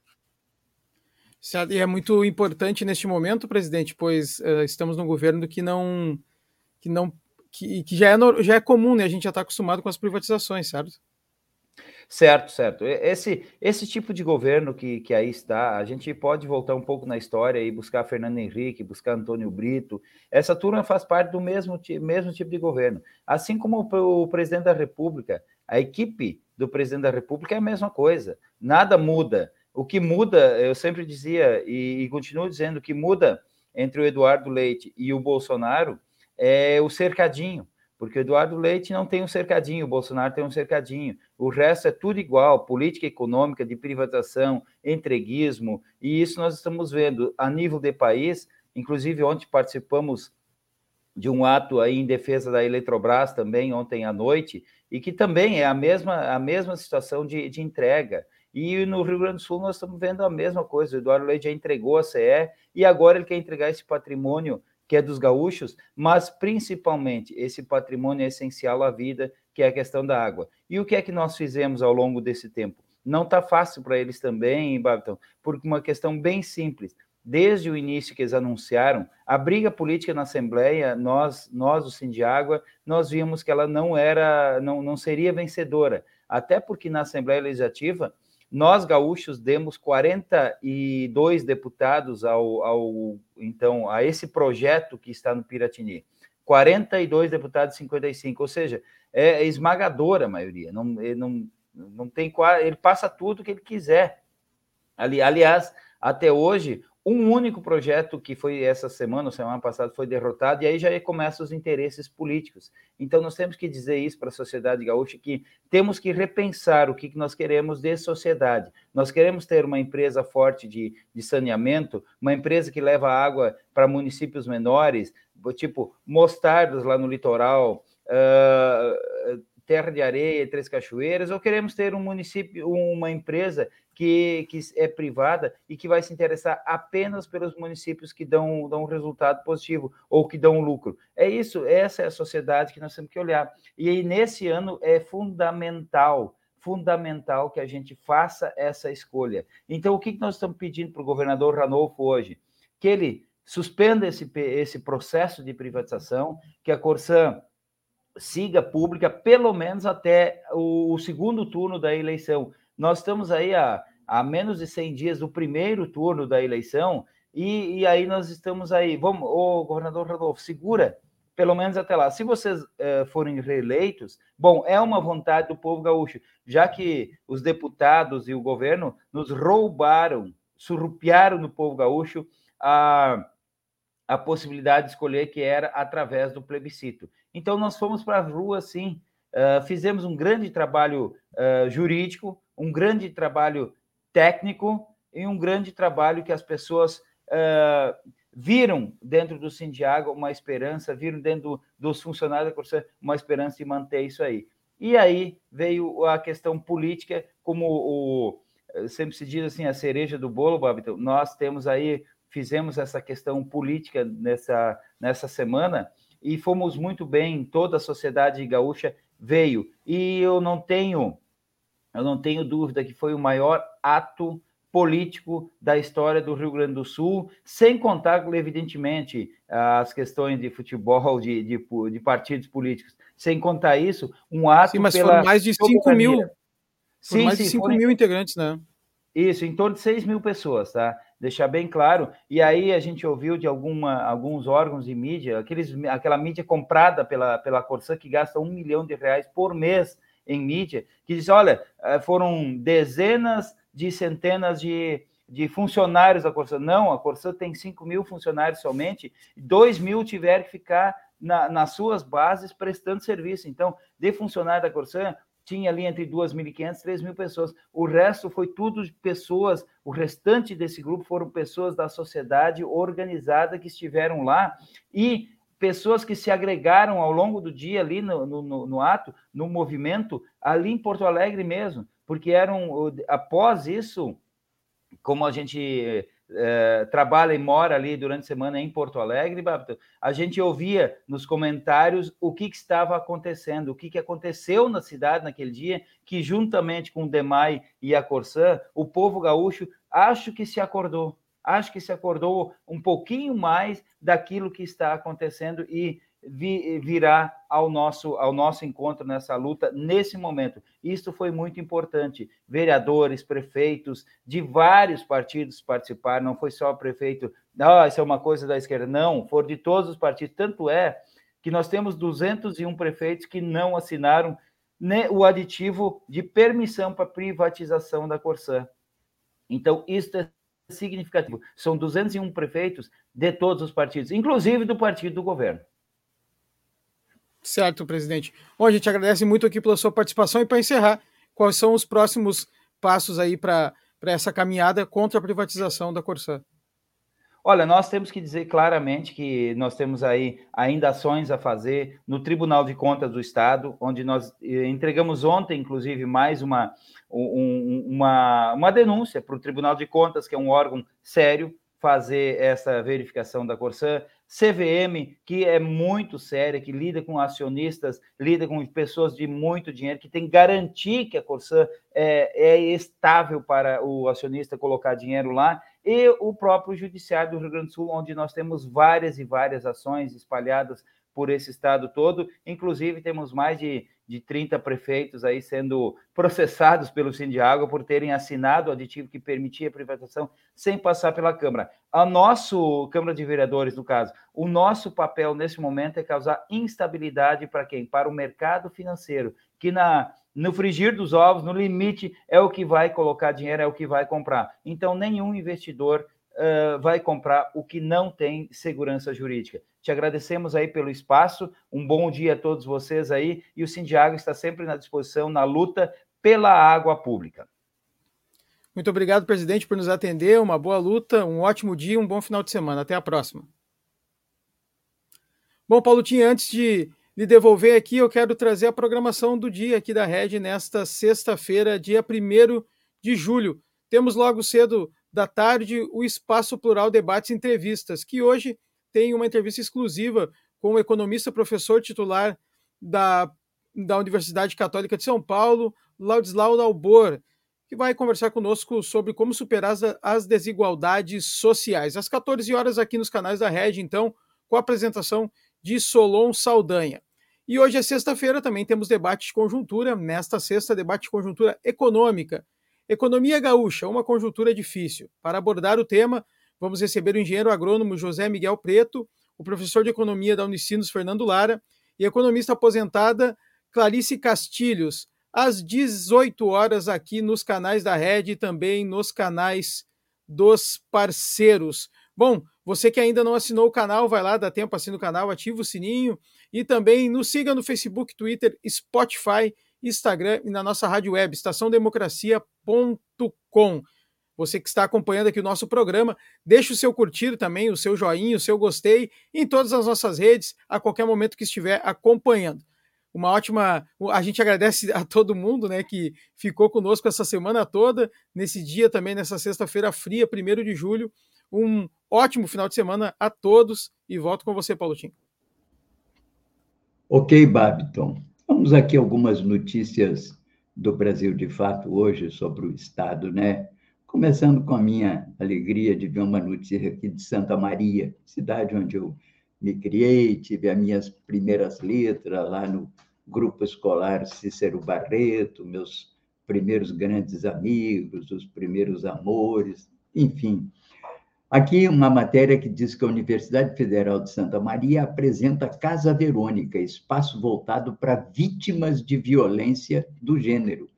E é muito importante neste momento, presidente, pois uh, estamos num governo que não que não que, que já, é, já é comum, né? A gente já está acostumado com as privatizações, certo? Certo, certo. Esse, esse tipo de governo que, que aí está, a gente pode voltar um pouco na história e buscar Fernando Henrique, buscar Antônio Brito. Essa turma faz parte do mesmo, mesmo tipo de governo. Assim como o, o presidente da República, a equipe do presidente da República é a mesma coisa. Nada muda. O que muda, eu sempre dizia e, e continuo dizendo, que muda entre o Eduardo Leite e o Bolsonaro é o cercadinho porque o Eduardo Leite não tem um cercadinho, o Bolsonaro tem um cercadinho. O resto é tudo igual: política econômica, de privatização, entreguismo, e isso nós estamos vendo a nível de país. Inclusive, ontem participamos de um ato aí em defesa da Eletrobras também, ontem à noite, e que também é a mesma, a mesma situação de, de entrega. E no Rio Grande do Sul nós estamos vendo a mesma coisa. O Eduardo Leite já entregou a CE e agora ele quer entregar esse patrimônio que é dos gaúchos, mas principalmente esse patrimônio é essencial à vida, que é a questão da água. E o que é que nós fizemos ao longo desse tempo? Não está fácil para eles também, Babton, por uma questão bem simples. Desde o início que eles anunciaram, a briga política na Assembleia, nós, nós o Sindiágua, nós vimos que ela não era, não, não seria vencedora. Até porque na Assembleia Legislativa, nós, gaúchos, demos 42 deputados ao, ao, então, a esse projeto que está no Piratini. 42 deputados, 55, ou seja, é esmagadora a maioria. Não, não, não tem ele passa tudo que ele quiser. Ali, aliás, até hoje, um único projeto que foi essa semana, semana passada, foi derrotado, e aí já começam os interesses políticos. Então, nós temos que dizer isso para a sociedade gaúcha, que temos que repensar o que nós queremos de sociedade. Nós queremos ter uma empresa forte de, de saneamento, uma empresa que leva água para municípios menores, tipo Mostardas lá no litoral, uh, Terra de Areia, Três Cachoeiras, ou queremos ter um município, uma empresa que, que é privada e que vai se interessar apenas pelos municípios que dão, dão um resultado positivo ou que dão um lucro. É isso, essa é a sociedade que nós temos que olhar. E aí, nesse ano, é fundamental fundamental que a gente faça essa escolha. Então, o que nós estamos pedindo para o governador Ranolfo hoje? Que ele suspenda esse, esse processo de privatização, que a Corsã siga pública pelo menos até o, o segundo turno da eleição. Nós estamos aí a, a menos de 100 dias do primeiro turno da eleição e, e aí nós estamos aí. Vamos, ô governador Rodolfo, segura, pelo menos até lá. Se vocês uh, forem reeleitos, bom, é uma vontade do povo gaúcho, já que os deputados e o governo nos roubaram, surrupiaram no povo gaúcho a, a possibilidade de escolher que era através do plebiscito. Então, nós fomos para a rua, sim, uh, fizemos um grande trabalho uh, jurídico, um grande trabalho técnico e um grande trabalho que as pessoas uh, viram dentro do Sindiago uma esperança, viram dentro dos funcionários da Corsã uma esperança de manter isso aí. E aí veio a questão política, como o sempre se diz assim, a cereja do bolo, Babito. Nós temos aí, fizemos essa questão política nessa, nessa semana e fomos muito bem, toda a sociedade gaúcha veio. E eu não tenho eu não tenho dúvida que foi o maior ato político da história do Rio Grande do Sul, sem contar, evidentemente, as questões de futebol, de, de, de partidos políticos. Sem contar isso, um ato. Sim, mas pela foram mais de 5 mil. Sim, mais sim, de 5 foram... mil integrantes, né? Isso, em torno de 6 mil pessoas, tá? Deixar bem claro. E aí a gente ouviu de alguma, alguns órgãos de mídia, aqueles, aquela mídia comprada pela, pela Corsã, que gasta um milhão de reais por mês em mídia, que diz: olha, eh, foram dezenas de centenas de, de funcionários da Corsã. Não, a Corsã tem 5 mil funcionários somente, 2 mil tiveram que ficar na, nas suas bases prestando serviço. Então, de funcionário da Corsã, tinha ali entre 2.500 e 3.000 pessoas. O resto foi tudo pessoas, o restante desse grupo foram pessoas da sociedade organizada que estiveram lá e pessoas que se agregaram ao longo do dia ali no, no, no ato, no movimento, ali em Porto Alegre mesmo porque eram, após isso, como a gente é, trabalha e mora ali durante a semana em Porto Alegre, a gente ouvia nos comentários o que, que estava acontecendo, o que, que aconteceu na cidade naquele dia, que juntamente com o Demai e a Corsã, o povo gaúcho acho que se acordou, acho que se acordou um pouquinho mais daquilo que está acontecendo e virá ao nosso, ao nosso encontro nessa luta nesse momento. Isso foi muito importante. Vereadores, prefeitos de vários partidos participaram, não foi só o prefeito, ah, isso é uma coisa da esquerda. Não, foram de todos os partidos. Tanto é que nós temos 201 prefeitos que não assinaram o aditivo de permissão para privatização da Corsã. Então, isso é significativo. São 201 prefeitos de todos os partidos, inclusive do partido do governo. Certo, presidente. Bom, a gente agradece muito aqui pela sua participação e para encerrar, quais são os próximos passos aí para essa caminhada contra a privatização da Corsã? Olha, nós temos que dizer claramente que nós temos aí ainda ações a fazer no Tribunal de Contas do Estado, onde nós eh, entregamos ontem, inclusive, mais uma, um, uma, uma denúncia para o Tribunal de Contas, que é um órgão sério, fazer essa verificação da Corsã. CVM, que é muito séria, que lida com acionistas, lida com pessoas de muito dinheiro, que tem que garantir que a Corsã é, é estável para o acionista colocar dinheiro lá, e o próprio Judiciário do Rio Grande do Sul, onde nós temos várias e várias ações espalhadas por esse estado todo, inclusive temos mais de de 30 prefeitos aí sendo processados pelo Sindiágua por terem assinado o aditivo que permitia a privatização sem passar pela Câmara. A nosso Câmara de Vereadores, no caso, o nosso papel nesse momento é causar instabilidade para quem? Para o mercado financeiro, que na no frigir dos ovos, no limite, é o que vai colocar dinheiro, é o que vai comprar. Então, nenhum investidor vai comprar o que não tem segurança jurídica. Te agradecemos aí pelo espaço, um bom dia a todos vocês aí, e o Sindiágua está sempre na disposição na luta pela água pública. Muito obrigado, presidente, por nos atender. Uma boa luta, um ótimo dia, um bom final de semana. Até a próxima. Bom, Paulo Tinha, antes de lhe devolver aqui, eu quero trazer a programação do dia aqui da Rede nesta sexta-feira, dia 1 de julho. Temos logo cedo da tarde o Espaço Plural Debates e Entrevistas, que hoje tem uma entrevista exclusiva com o economista professor titular da, da Universidade Católica de São Paulo, Laudislau Dalbor, que vai conversar conosco sobre como superar as, as desigualdades sociais. Às 14 horas aqui nos canais da Rede, então, com a apresentação de Solon Saldanha. E hoje é sexta-feira, também temos debate de conjuntura, nesta sexta, debate de conjuntura econômica, Economia gaúcha, uma conjuntura difícil. Para abordar o tema, vamos receber o engenheiro agrônomo José Miguel Preto, o professor de economia da Unicinos, Fernando Lara, e economista aposentada Clarice Castilhos, às 18 horas aqui nos canais da Rede e também nos canais dos parceiros. Bom, você que ainda não assinou o canal, vai lá, dá tempo, assina o canal, ativa o sininho e também nos siga no Facebook, Twitter, Spotify, Instagram e na nossa rádio web, estaçãodemocracia.com. Você que está acompanhando aqui o nosso programa, deixe o seu curtir também, o seu joinha, o seu gostei em todas as nossas redes, a qualquer momento que estiver acompanhando. Uma ótima. A gente agradece a todo mundo né, que ficou conosco essa semana toda, nesse dia também, nessa sexta-feira fria, 1 de julho. Um ótimo final de semana a todos e volto com você, Paulo Tim. Ok, Babiton. Vamos aqui algumas notícias do Brasil de fato hoje sobre o Estado, né? Começando com a minha alegria de ver uma notícia aqui de Santa Maria, cidade onde eu me criei, tive as minhas primeiras letras lá no grupo escolar Cícero Barreto, meus primeiros grandes amigos, os primeiros amores, enfim. Aqui uma matéria que diz que a Universidade Federal de Santa Maria apresenta Casa Verônica, espaço voltado para vítimas de violência do gênero.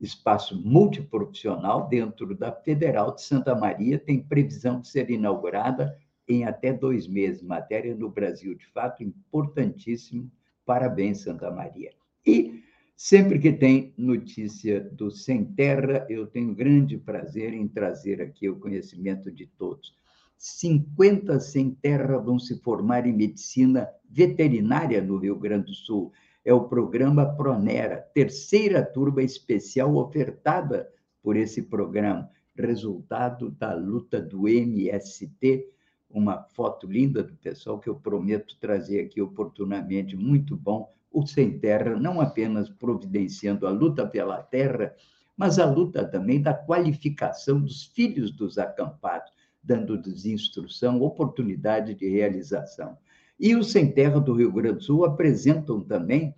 Espaço multiprofissional dentro da Federal de Santa Maria tem previsão de ser inaugurada em até dois meses. Matéria no Brasil, de fato, importantíssimo. Parabéns, Santa Maria. E Sempre que tem notícia do Sem Terra, eu tenho grande prazer em trazer aqui o conhecimento de todos. 50 sem terra vão se formar em medicina veterinária no Rio Grande do Sul. É o programa Pronera, terceira turma especial ofertada por esse programa, resultado da luta do MST. Uma foto linda do pessoal que eu prometo trazer aqui oportunamente, muito bom o Sem Terra, não apenas providenciando a luta pela terra, mas a luta também da qualificação dos filhos dos acampados, dando-lhes instrução, oportunidade de realização. E os Sem Terra do Rio Grande do Sul apresentam também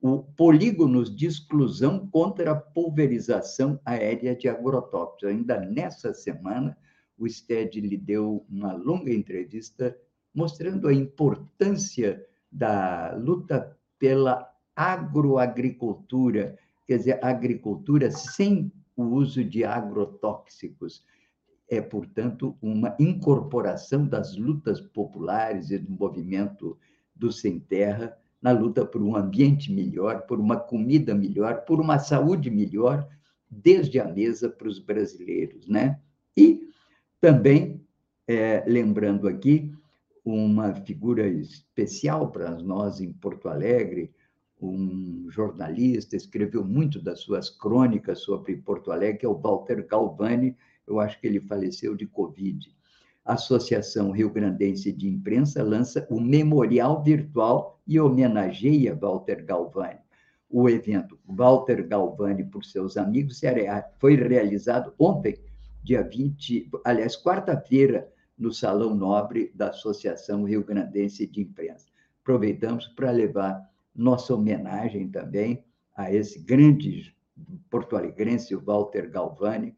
o polígonos de exclusão contra a pulverização aérea de agrotóxicos. Ainda nessa semana, o STED lhe deu uma longa entrevista mostrando a importância da luta pela agroagricultura, quer dizer, agricultura sem o uso de agrotóxicos. É, portanto, uma incorporação das lutas populares e do movimento do sem terra na luta por um ambiente melhor, por uma comida melhor, por uma saúde melhor, desde a mesa para os brasileiros, né? E também, é, lembrando aqui, uma figura especial para nós em Porto Alegre, um jornalista, escreveu muito das suas crônicas sobre Porto Alegre, que é o Walter Galvani, eu acho que ele faleceu de Covid. A Associação Rio Grandense de Imprensa lança o Memorial Virtual e homenageia Walter Galvani. O evento Walter Galvani por seus amigos foi realizado ontem, dia 20, aliás, quarta-feira, no Salão Nobre da Associação Rio Grandense de Imprensa. Aproveitamos para levar nossa homenagem também a esse grande porto-alegrense, Walter Galvani,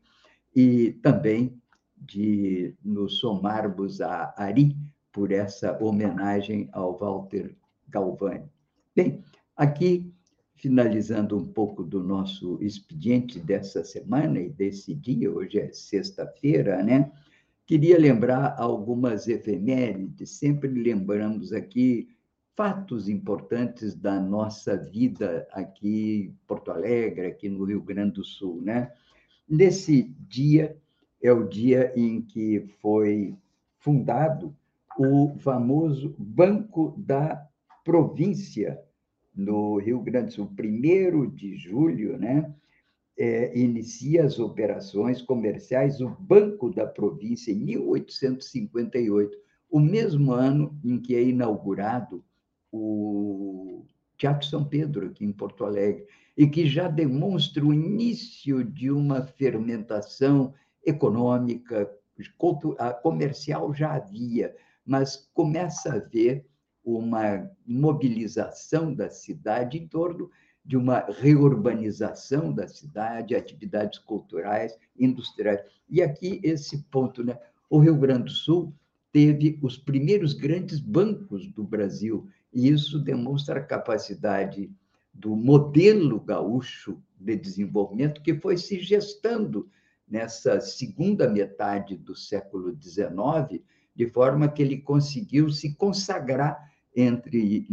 e também de nos somarmos a Ari por essa homenagem ao Walter Galvani. Bem, aqui, finalizando um pouco do nosso expediente dessa semana e desse dia, hoje é sexta-feira, né? Queria lembrar algumas efemérides, sempre lembramos aqui fatos importantes da nossa vida aqui em Porto Alegre, aqui no Rio Grande do Sul, né? Nesse dia é o dia em que foi fundado o famoso Banco da Província no Rio Grande do Sul, primeiro de julho, né? É, inicia as operações comerciais o Banco da Província em 1858, o mesmo ano em que é inaugurado o Teatro São Pedro, aqui em Porto Alegre, e que já demonstra o início de uma fermentação econômica, comercial já havia, mas começa a haver uma mobilização da cidade em torno de uma reurbanização da cidade, atividades culturais, industriais. E aqui esse ponto, né? O Rio Grande do Sul teve os primeiros grandes bancos do Brasil, e isso demonstra a capacidade do modelo gaúcho de desenvolvimento que foi se gestando nessa segunda metade do século XIX, de forma que ele conseguiu se consagrar entre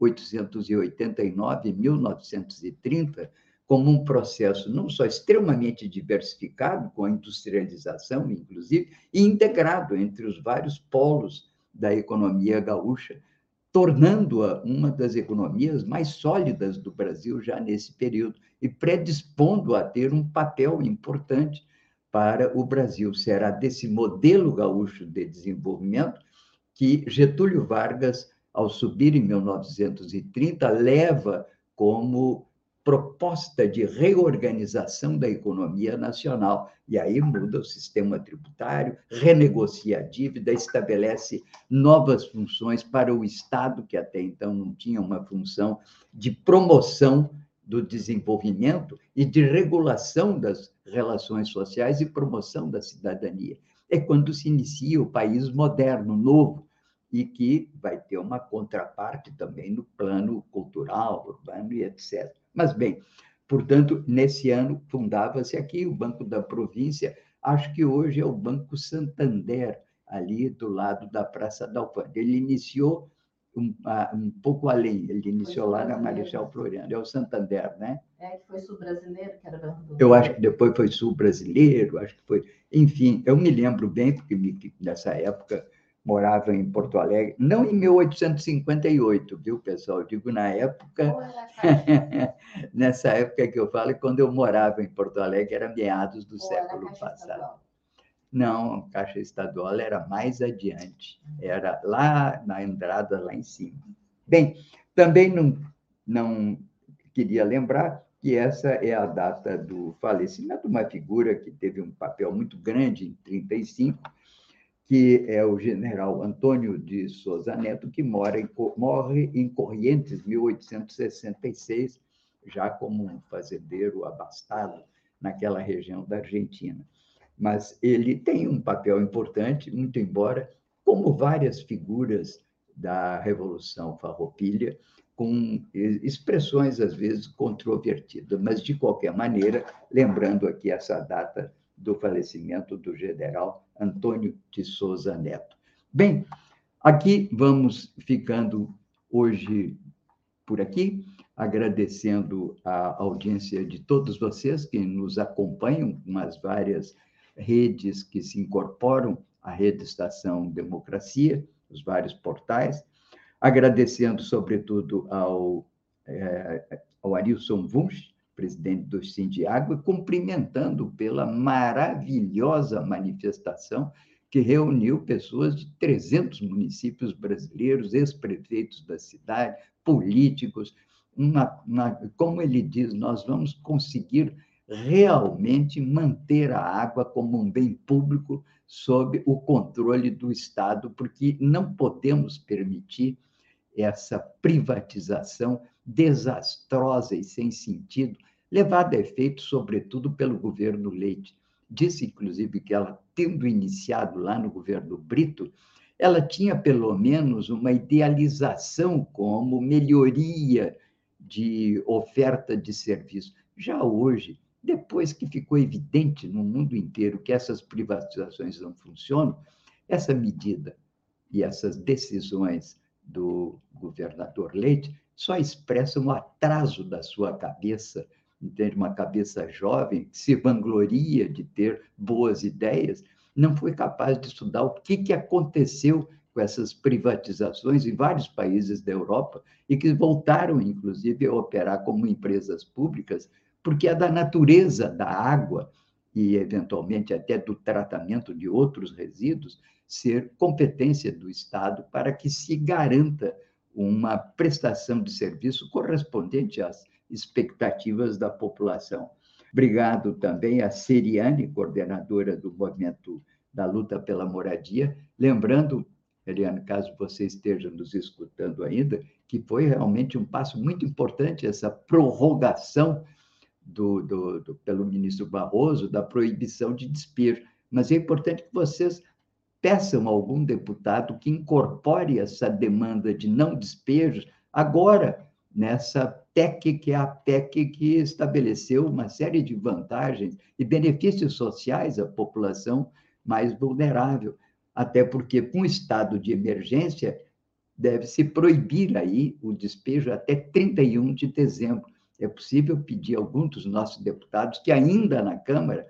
1889 e 1930 como um processo não só extremamente diversificado, com a industrialização, inclusive, e integrado entre os vários polos da economia gaúcha, tornando-a uma das economias mais sólidas do Brasil já nesse período e predispondo a ter um papel importante para o Brasil. Será desse modelo gaúcho de desenvolvimento que Getúlio Vargas, ao subir em 1930, leva como proposta de reorganização da economia nacional. E aí muda o sistema tributário, renegocia a dívida, estabelece novas funções para o Estado, que até então não tinha uma função de promoção do desenvolvimento e de regulação das relações sociais e promoção da cidadania. É quando se inicia o país moderno, novo, e que vai ter uma contraparte também no plano cultural, urbano e etc. Mas, bem, portanto, nesse ano fundava-se aqui o Banco da Província, acho que hoje é o Banco Santander, ali do lado da Praça da Alfândega. Ele iniciou um, um, pouco além, ele iniciou lá na Marechal Floriano, é o Santander, né? É, que foi sul-brasileiro, que era Banco do Eu acho que depois foi sul-brasileiro, acho que foi... Enfim, eu me lembro bem, porque nessa época morava em Porto Alegre, não em 1858, viu, pessoal? Eu digo na época, nessa época que eu falo, quando eu morava em Porto Alegre, era meados do Ou século passado. Estadual. Não, a Caixa Estadual era mais adiante, era lá na entrada, lá em cima. Bem, também não, não queria lembrar que essa é a data do falecimento de uma figura que teve um papel muito grande em 35, que é o general Antônio de Souza Neto, que mora em, morre em Corrientes, 1866, já como um fazendeiro abastado naquela região da Argentina. Mas ele tem um papel importante, muito embora, como várias figuras da Revolução Farroupilha, com expressões às vezes controvertidas, mas de qualquer maneira, lembrando aqui essa data do falecimento do general Antônio de Souza Neto. Bem, aqui vamos ficando hoje por aqui, agradecendo a audiência de todos vocês que nos acompanham nas várias redes que se incorporam à Rede Estação Democracia, os vários portais, agradecendo, sobretudo, ao, é, ao Arilson Wunsch, presidente do Sindiágua, cumprimentando pela maravilhosa manifestação que reuniu pessoas de 300 municípios brasileiros, ex-prefeitos da cidade, políticos. Uma, uma, como ele diz, nós vamos conseguir realmente manter a água como um bem público sob o controle do Estado, porque não podemos permitir essa privatização desastrosa e sem sentido, levada a efeito, sobretudo, pelo governo Leite. Disse, inclusive, que ela, tendo iniciado lá no governo Brito, ela tinha pelo menos uma idealização como melhoria de oferta de serviço. Já hoje, depois que ficou evidente no mundo inteiro que essas privatizações não funcionam, essa medida e essas decisões do governador Leite só expressam o atraso da sua cabeça, entende? Uma cabeça jovem que se vangloria de ter boas ideias, não foi capaz de estudar o que, que aconteceu com essas privatizações em vários países da Europa e que voltaram, inclusive, a operar como empresas públicas, porque é da natureza da água e, eventualmente, até do tratamento de outros resíduos ser competência do Estado para que se garanta uma prestação de serviço correspondente às expectativas da população. Obrigado também a Seriane, coordenadora do movimento da luta pela moradia, lembrando, Eliane, caso você esteja nos escutando ainda, que foi realmente um passo muito importante essa prorrogação do, do, do, pelo ministro Barroso da proibição de despejo. Mas é importante que vocês peçam a algum deputado que incorpore essa demanda de não despejos agora nessa PEC, que é a PEC que estabeleceu uma série de vantagens e benefícios sociais à população mais vulnerável. Até porque, com o estado de emergência, deve-se proibir aí o despejo até 31 de dezembro. É possível pedir a algum dos nossos deputados que ainda na Câmara,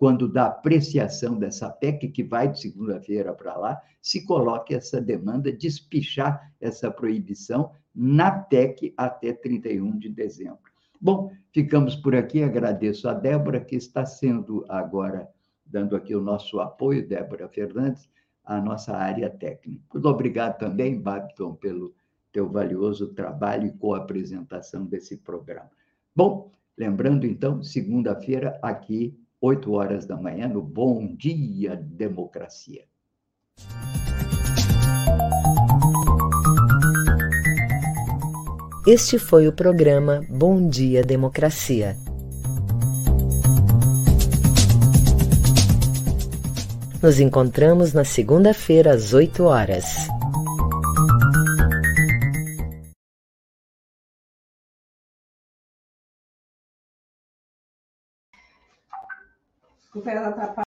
quando da apreciação dessa PEC, que vai de segunda-feira para lá, se coloque essa demanda de espichar essa proibição na PEC até 31 de dezembro. Bom, ficamos por aqui. Agradeço a Débora, que está sendo agora, dando aqui o nosso apoio, Débora Fernandes, à nossa área técnica. Muito obrigado também, Babton, pelo teu valioso trabalho e co-apresentação desse programa. Bom, lembrando então, segunda-feira, aqui, 8 horas da manhã, no Bom Dia Democracia. Este foi o programa Bom Dia Democracia. Nos encontramos na segunda-feira às 8 horas. Ela tá